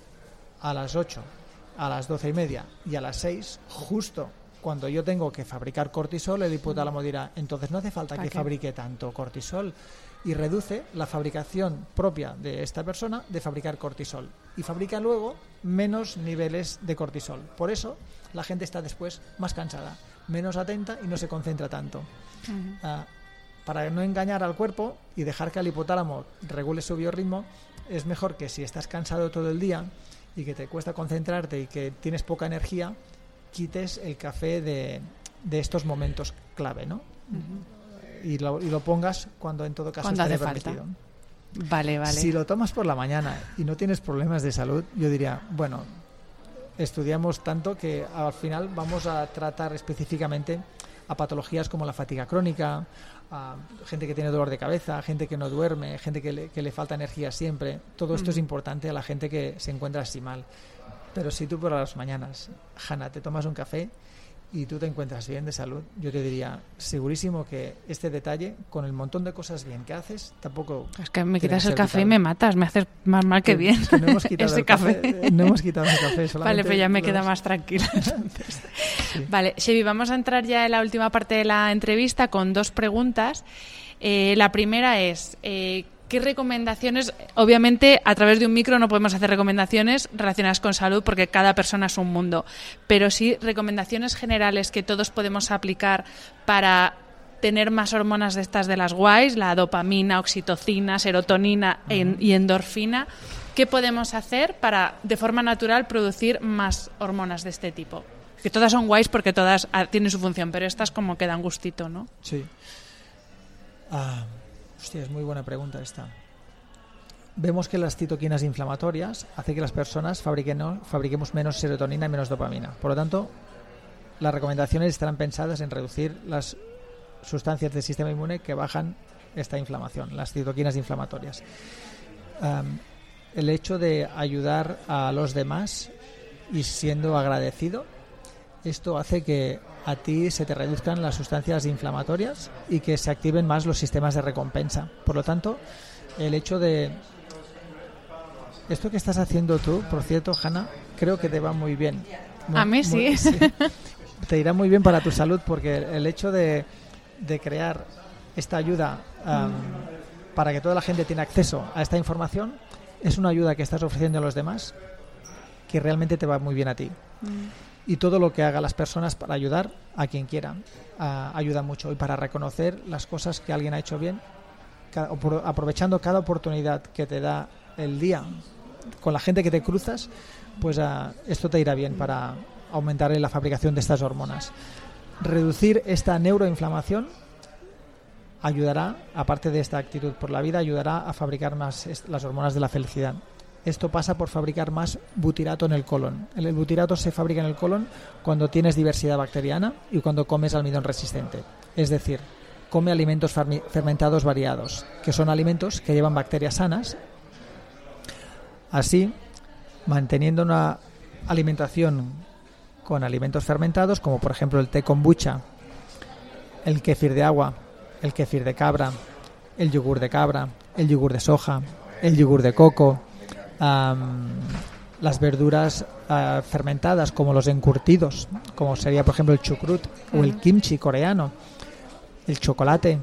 S2: a las 8, a las 12 y media y a las 6, justo cuando yo tengo que fabricar cortisol, el hipotálamo dirá, entonces no hace falta que fabrique tanto cortisol y reduce la fabricación propia de esta persona de fabricar cortisol. Y fabrica luego menos niveles de cortisol. Por eso la gente está después más cansada, menos atenta y no se concentra tanto. Para no engañar al cuerpo y dejar que el hipotálamo regule su biorritmo, es mejor que si estás cansado todo el día y que te cuesta concentrarte y que tienes poca energía, quites el café de, de estos momentos clave, ¿no? y, lo, y, lo, pongas cuando en todo caso esté permitido.
S1: Vale, vale.
S2: Si lo tomas por la mañana y no tienes problemas de salud, yo diría, bueno, estudiamos tanto que al final vamos a tratar específicamente a patologías como la fatiga crónica, a gente que tiene dolor de cabeza, gente que no duerme, gente que le, que le falta energía siempre. Todo esto es importante a la gente que se encuentra así mal. Pero si tú por las mañanas, Hanna, te tomas un café y tú te encuentras bien de salud, yo te diría segurísimo que este detalle, con el montón de cosas bien que haces, tampoco.
S1: Es que me quitas el café y me matas, me haces más mal que, bien.
S2: no hemos quitado
S1: Ese
S2: el
S1: café.
S2: café. No hemos quitado el café.
S1: Vale, pues ya me queda más tranquila. sí. Vale, Chevy, vamos a entrar ya en la última parte de la entrevista con dos preguntas. Eh, la primera es, eh, ¿qué recomendaciones? Obviamente, a través de un micro no podemos hacer recomendaciones relacionadas con salud porque cada persona es un mundo, pero sí recomendaciones generales que todos podemos aplicar para tener más hormonas de estas de las guays, la dopamina, oxitocina, serotonina uh -huh. y endorfina. ¿Qué podemos hacer para, de forma natural, producir más hormonas de este tipo? Que todas son guays porque todas tienen su función, pero estas como que dan gustito, ¿no?
S2: Sí. Ah. Hostia, es muy buena pregunta esta. Vemos que las citoquinas inflamatorias hacen que las personas fabriquemos menos serotonina y menos dopamina. Por lo tanto, las recomendaciones estarán pensadas en reducir las sustancias del sistema inmune que bajan esta inflamación, las citoquinas inflamatorias. El hecho de ayudar a los demás y siendo agradecido, esto hace que a ti se te reduzcan las sustancias inflamatorias y que se activen más los sistemas de recompensa. Por lo tanto, el hecho de... Esto que estás haciendo tú, por cierto, Hanna, creo que te va muy bien. Muy,
S1: a mí sí.
S2: Sí. Te irá muy bien para tu salud porque el hecho de, de crear esta ayuda um, para que toda la gente tenga acceso a esta información es una ayuda que estás ofreciendo a los demás que realmente te va muy bien a ti. Mm y todo lo que haga las personas para ayudar a quien quiera uh, ayuda mucho y para reconocer las cosas que alguien ha hecho bien aprovechando cada oportunidad que te da el día con la gente que te cruzas pues uh, esto te irá bien para aumentar la fabricación de estas hormonas. Reducir esta neuroinflamación ayudará aparte de esta actitud por la vida ayudará a fabricar más las hormonas de la felicidad esto pasa por fabricar más butirato en el colon. El butirato se fabrica en el colon cuando tienes diversidad bacteriana y cuando comes almidón resistente. Es decir, come alimentos fermentados variados, que son alimentos que llevan bacterias sanas. Así, manteniendo una alimentación con alimentos fermentados, como por ejemplo el té kombucha, el kéfir de agua, el kéfir de cabra, el yogur de cabra, el yogur de soja, el yogur de coco, um, las verduras uh, fermentadas como los encurtidos, como sería por ejemplo el chucrut uh -huh. o el kimchi coreano, el chocolate.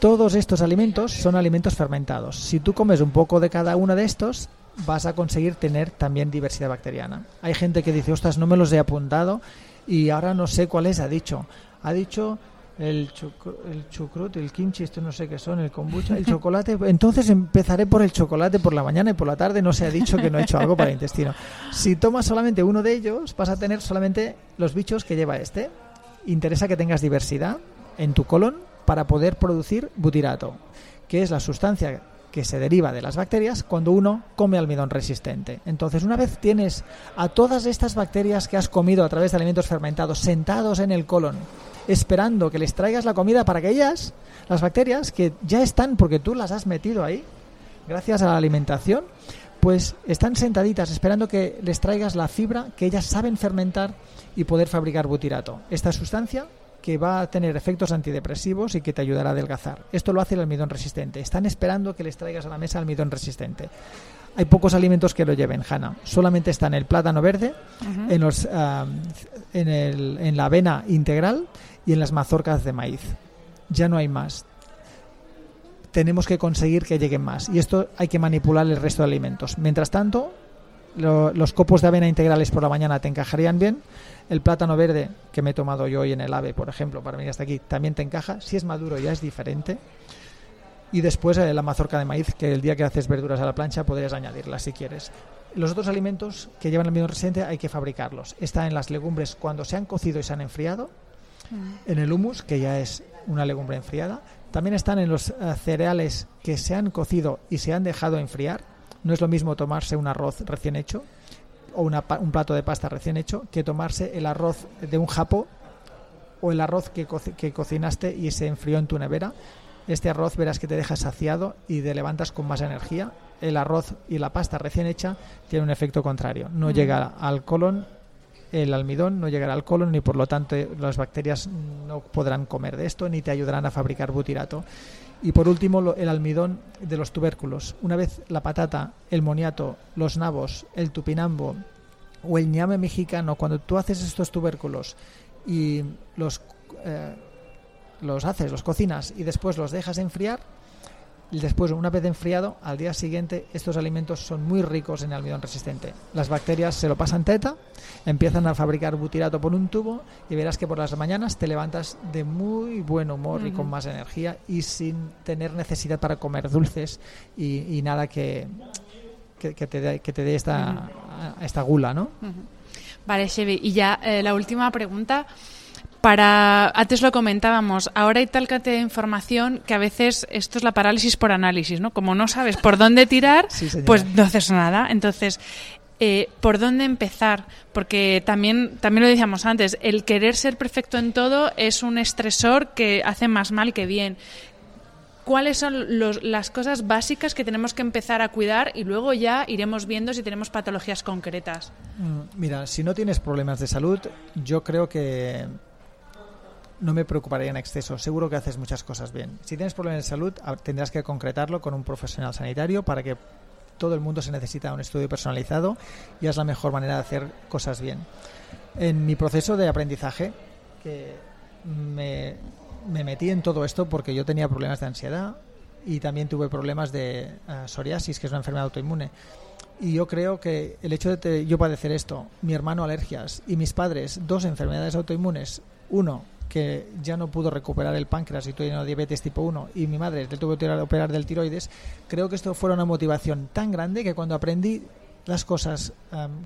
S2: Todos estos alimentos son alimentos fermentados. Si tú comes un poco de cada uno de estos, vas a conseguir tener también diversidad bacteriana. Hay gente que dice, ostras, no me los he apuntado y ahora no sé cuáles ha dicho. Ha dicho el, el chucrut, el kimchi, esto no sé qué son, el kombucha, el chocolate. Entonces empezaré por el chocolate por la mañana y por la tarde no se ha dicho que no he hecho algo para el intestino. Si tomas solamente uno de ellos, vas a tener solamente los bichos que lleva este. Interesa que tengas diversidad en tu colon para poder producir butirato, que es la sustancia que se deriva de las bacterias cuando uno come almidón resistente. Entonces, una vez tienes a todas estas bacterias que has comido a través de alimentos fermentados sentados en el colon, esperando que les traigas la comida para que ellas, las bacterias, que ya están porque tú las has metido ahí, gracias a la alimentación, pues están sentaditas esperando que les traigas la fibra que ellas saben fermentar y poder fabricar butirato. Esta sustancia que va a tener efectos antidepresivos y que te ayudará a adelgazar. Esto lo hace el almidón resistente. Están esperando que les traigas a la mesa almidón resistente. Hay pocos alimentos que lo lleven, Hanna. Solamente está en el plátano verde, en, los, en, el, en la avena integral y en las mazorcas de maíz. Ya no hay más. Tenemos que conseguir que lleguen más. Y esto hay que manipular el resto de alimentos. Mientras tanto, los copos de avena integrales por la mañana te encajarían bien. El plátano verde que me he tomado yo hoy en el AVE, por ejemplo, para venir hasta aquí, también te encaja. Si es maduro ya es diferente. Y después eh, la mazorca de maíz, que el día que haces verduras a la plancha podrías añadirla si quieres. Los otros alimentos que llevan el almidón resistente hay que fabricarlos. Está en las legumbres cuando se han cocido y se han enfriado. Mm. En el humus, que ya es una legumbre enfriada. También están en los eh, cereales que se han cocido y se han dejado enfriar. No es lo mismo tomarse un arroz recién hecho o un plato de pasta recién hecho que tomarse el arroz de un japo o el arroz que, que cocinaste y se enfrió en tu nevera este arroz verás que te deja saciado y te levantas con más energía. El arroz y la pasta recién hecha tiene un efecto contrario. No mm. llega al colon, el almidón no llegará al colon y por lo tanto las bacterias no podrán comer de esto ni te ayudarán a fabricar butirato. Y por último, el almidón de los tubérculos. Una vez la patata, el moniato, los nabos, el tupinambo o el ñame mexicano, cuando tú haces estos tubérculos y los eh, los haces, los cocinas y después los dejas enfriar, después, una vez enfriado, al día siguiente estos alimentos son muy ricos en almidón resistente. Las bacterias se lo pasan teta, empiezan a fabricar butirato por un tubo y verás que por las mañanas te levantas de muy buen humor y con más energía y sin tener necesidad para comer dulces y, nada que, que, te dé, que te dé esta, esta gula, ¿no?
S1: Vale, Chevy. Y ya eh, la última pregunta para antes lo comentábamos ahora hay tal cantidad de información que a veces esto es la parálisis por análisis no como no sabes por dónde tirar pues no haces nada. Entonces eh, por dónde empezar porque también también lo decíamos antes el querer ser perfecto en todo es un estresor que hace más mal que bien. Cuáles son las cosas básicas que tenemos que empezar a cuidar y luego ya iremos viendo si tenemos patologías concretas.
S2: Mm, mira, si no tienes problemas de salud, yo creo que no me preocuparía en exceso. Seguro que haces muchas cosas bien. Si tienes problemas de salud, tendrás que concretarlo con un profesional sanitario para que todo el mundo se necesita un estudio personalizado y es la mejor manera de hacer cosas bien. En mi proceso de aprendizaje, que me, metí en todo esto porque yo tenía problemas de ansiedad y también tuve problemas de eh, psoriasis, que es una enfermedad autoinmune. Y yo creo que el hecho de yo padecer esto, mi hermano alergias y mis padres dos enfermedades autoinmunes, uno que ya no pudo recuperar el páncreas y tuvo diabetes tipo 1 y mi madre le tuvo que operar del tiroides, creo que esto fue una motivación tan grande que cuando aprendí las cosas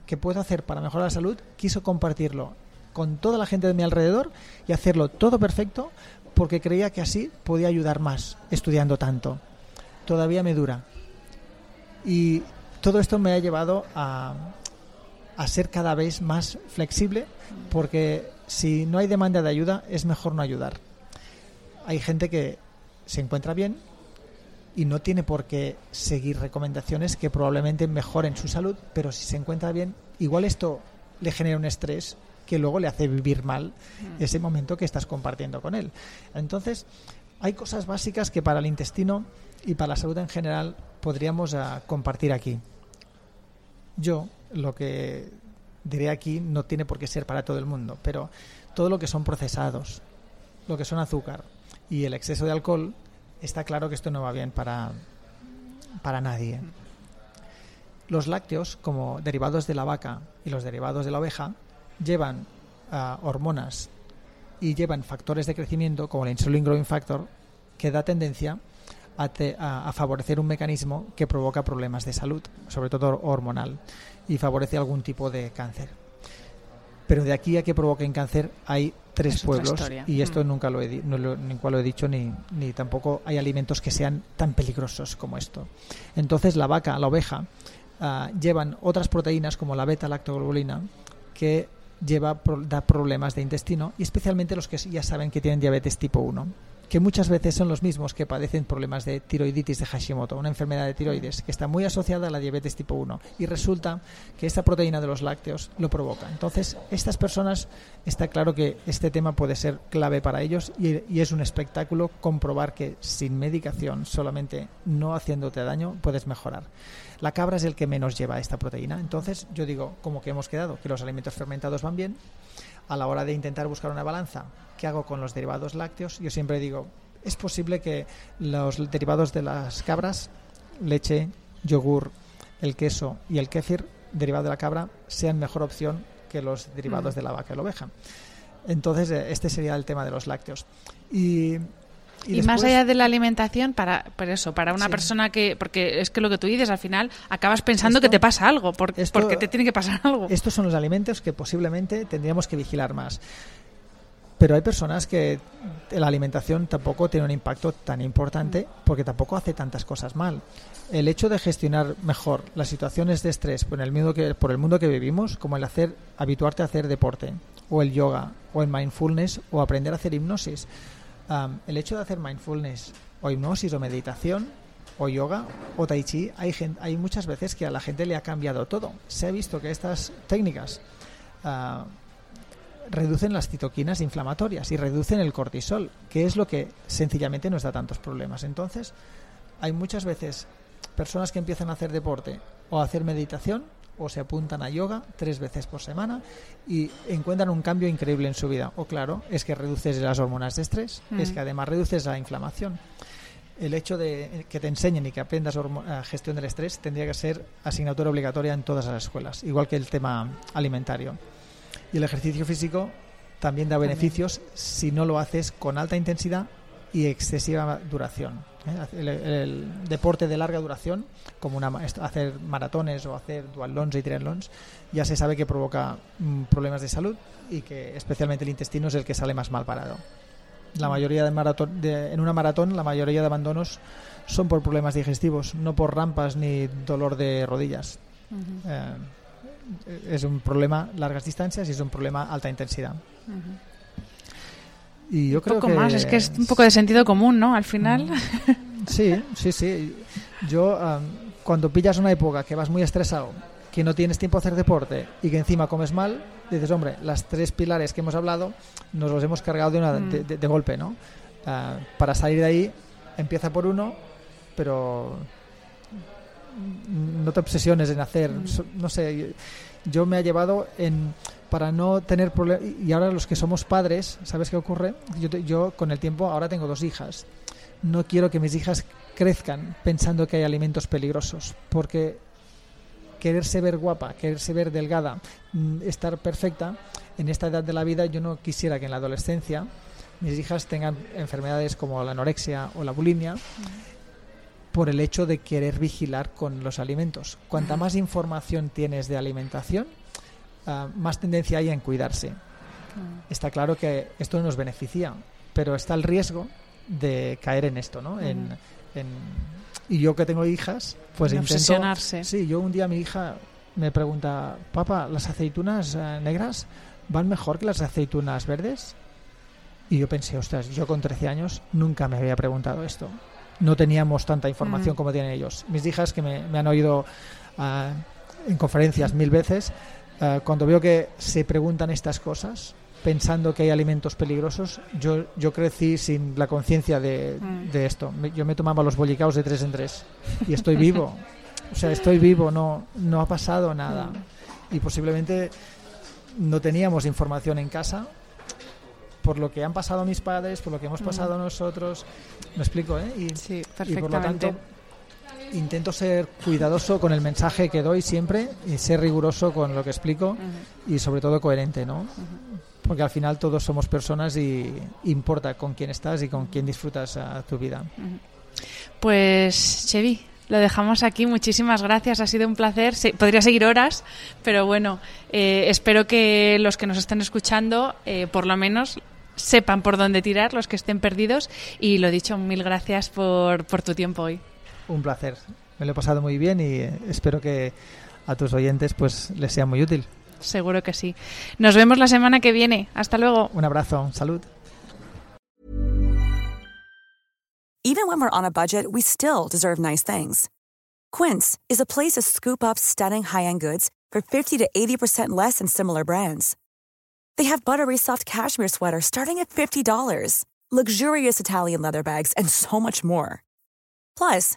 S2: que puedo hacer para mejorar la salud, quiso compartirlo con toda la gente de mi alrededor y hacerlo todo perfecto porque creía que así podía ayudar más estudiando tanto. Todavía me dura. Y todo esto me ha llevado a, a ser cada vez más flexible porque si no hay demanda de ayuda, es mejor no ayudar. Hay gente que se encuentra bien y no tiene por qué seguir recomendaciones que probablemente mejoren su salud, pero si se encuentra bien, igual esto le genera un estrés que luego le hace vivir mal ese momento que estás compartiendo con él. Entonces, hay cosas básicas que para el intestino y para la salud en general podríamos ah, compartir aquí. Yo lo que diré aquí, no tiene por qué ser para todo el mundo, pero todo lo que son procesados, lo que son azúcar y el exceso de alcohol, está claro que esto no va bien para, para nadie. Los lácteos, como derivados de la vaca y los derivados de la oveja, llevan ah, hormonas y llevan factores de crecimiento, como el insulin growing factor, que da tendencia a, a, favorecer un mecanismo que provoca problemas de salud, sobre todo hormonal y favorece algún tipo de cáncer. Pero de aquí a que provoquen cáncer hay tres pueblos y esto mm. nunca lo he, no lo, lo he dicho ni, ni tampoco hay alimentos que sean tan peligrosos como esto. Entonces la vaca, la oveja, ah, llevan otras proteínas como la beta-lactoglobulina que lleva da problemas de intestino y especialmente los que ya saben que tienen diabetes tipo 1 que muchas veces son los mismos que padecen problemas de tiroiditis de Hashimoto, una enfermedad de tiroides que está muy asociada a la diabetes tipo 1 y resulta que esta proteína de los lácteos lo provoca. Entonces, estas personas está claro que este tema puede ser clave para ellos y, y es un espectáculo comprobar que sin medicación, solamente no haciéndote daño, puedes mejorar. La cabra es el que menos lleva esta proteína. Entonces, yo digo, como que hemos quedado, que los alimentos fermentados van bien, a la hora de intentar buscar una balanza, ¿qué hago con los derivados lácteos? Yo siempre digo, es posible que los derivados de las cabras, leche, yogur, el queso y el kéfir derivado de la cabra sean mejor opción que los derivados
S1: Mm.
S2: de la vaca y la oveja. Entonces, eh, este sería el tema de los lácteos. Y,
S1: Y, más
S2: después-
S1: allá de la alimentación, para, por eso, para una
S2: Sí.
S1: persona que, porque es que lo que tú dices, al final acabas pensando
S2: Esto-
S1: que te pasa algo, por-
S2: esto-
S1: porque te tiene que pasar algo.
S2: Estos son los alimentos que posiblemente tendríamos que vigilar más. Pero hay personas que la alimentación tampoco tiene un impacto tan importante porque tampoco hace tantas cosas mal. El hecho de gestionar mejor las situaciones de estrés por el mundo que, por el mundo que vivimos, como el hacer, habituarte a hacer deporte, o el yoga, o el mindfulness, o aprender a hacer hipnosis. Am, el hecho de hacer mindfulness, o hipnosis, o meditación, o yoga, o tai chi, hay, hay muchas veces que a la gente le ha cambiado todo. Se ha visto que estas técnicas ah, reducen las citoquinas inflamatorias y reducen el cortisol, que es lo que sencillamente nos da tantos problemas. Entonces, hay muchas veces personas que empiezan a hacer deporte o a hacer meditación o se apuntan a yoga tres veces por semana y encuentran un cambio increíble en su vida. O claro, es que reduces las hormonas de estrés, es
S1: Mm.
S2: que además reduces la inflamación. El hecho de que te enseñen y que aprendas eh, gestión del estrés tendría que ser asignatura obligatoria en todas las escuelas, igual que el tema alimentario. Y el ejercicio físico también da beneficios si no lo haces con alta intensidad y excesiva duración. ¿Eh? El, el deporte de larga duración, como una, hacer maratones o hacer duatlons y triatlons, ya se sabe que provoca mm, problemas de salud y que especialmente el intestino es el que sale más mal parado. La mayoría de maratón, de- en una maratón, la mayoría de abandonos son por problemas digestivos, no por rampas ni dolor de rodillas.
S1: Ujú,
S2: Eh, es un problema largas distancias y es un problema alta intensidad.
S1: ujú.
S2: Y yo
S1: Un
S2: creo
S1: poco
S2: que
S1: más, es que es un poco de sentido común, ¿no? Al final.
S2: Sí, sí, sí. Yo, am, cuando pillas una época que vas muy estresado, que no tienes tiempo a hacer deporte y que encima comes mal, dices, hombre, las tres pilares que hemos hablado nos los hemos cargado de, una,
S1: Mm.
S2: de, de- de golpe, ¿no? Ah, para salir de ahí, empieza por uno, pero no te obsesiones en hacer,
S1: Mm.
S2: no sé, yo me ha llevado en para no tener problemas y ahora los que somos padres, ¿sabes qué ocurre? Yo, te- yo con el tiempo ahora tengo dos hijas. No quiero que mis hijas crezcan pensando que hay alimentos peligrosos, porque quererse ver guapa, quererse ver delgada, mm, estar perfecta, en esta edad de la vida yo no quisiera que en la adolescencia mis hijas tengan enfermedades como la anorexia o la bulimia por el hecho de querer vigilar con los alimentos. Cuanta más información tienes de alimentación, ah, más tendencia hay en cuidarse. Está claro que esto nos beneficia, pero está el riesgo de caer en esto, ¿no? En,
S1: Ujú.
S2: en- y yo que tengo hijas, pues
S1: En
S2: intento...
S1: obsesionarse.
S2: Sí, yo un día mi hija me pregunta, papá, ¿las aceitunas eh, negras van mejor que las aceitunas verdes? Y yo pensé, ostras, yo con 13 años nunca me había preguntado esto. No teníamos tanta información
S1: Mm.
S2: como tienen ellos. Mis hijas que me, me han oído ah, en conferencias mil veces, ah, cuando veo que se preguntan estas cosas, pensando que hay alimentos peligrosos, yo, yo crecí sin la conciencia de,
S1: Mm.
S2: de esto. Yo me tomaba los bollicaos de tres en tres y estoy vivo. O sea, estoy vivo, no, no ha pasado nada.
S1: Mm.
S2: Y posiblemente no teníamos información en casa por lo que han pasado mis padres, por lo que hemos
S1: Mm.
S2: pasado nosotros. Me explico, ¿eh? Y,
S1: Sí,
S2: y
S1: perfectamente.
S2: por lo tanto, intento ser cuidadoso con el mensaje que doy siempre y ser riguroso con lo que explico y sobre todo coherente, ¿no? Porque al final todos somos personas y importa con quién estás y con quién disfrutas a tu vida.
S1: Pues, Chevy, lo dejamos aquí. Muchísimas gracias. Ha sido un placer. Se- podría seguir horas, pero bueno, eh, espero que los que nos estén escuchando, eh, por lo menos, sepan por dónde tirar, los que estén perdidos. Y lo dicho, mil gracias por, por tu tiempo hoy.
S2: Un placer. Me lo he pasado muy bien y eh, espero que a tus oyentes pues les sea muy útil.
S1: Seguro que sí. Nos vemos la semana que viene. Hasta luego.
S2: Un abrazo, salud.
S3: Even when we're on a budget, we still deserve nice things. Quince is a place to scoop up stunning high-end goods for 50 to 80% less than similar brands. They have buttery soft cashmere sweaters starting at $50, luxurious Italian leather bags, and so much more. Plus,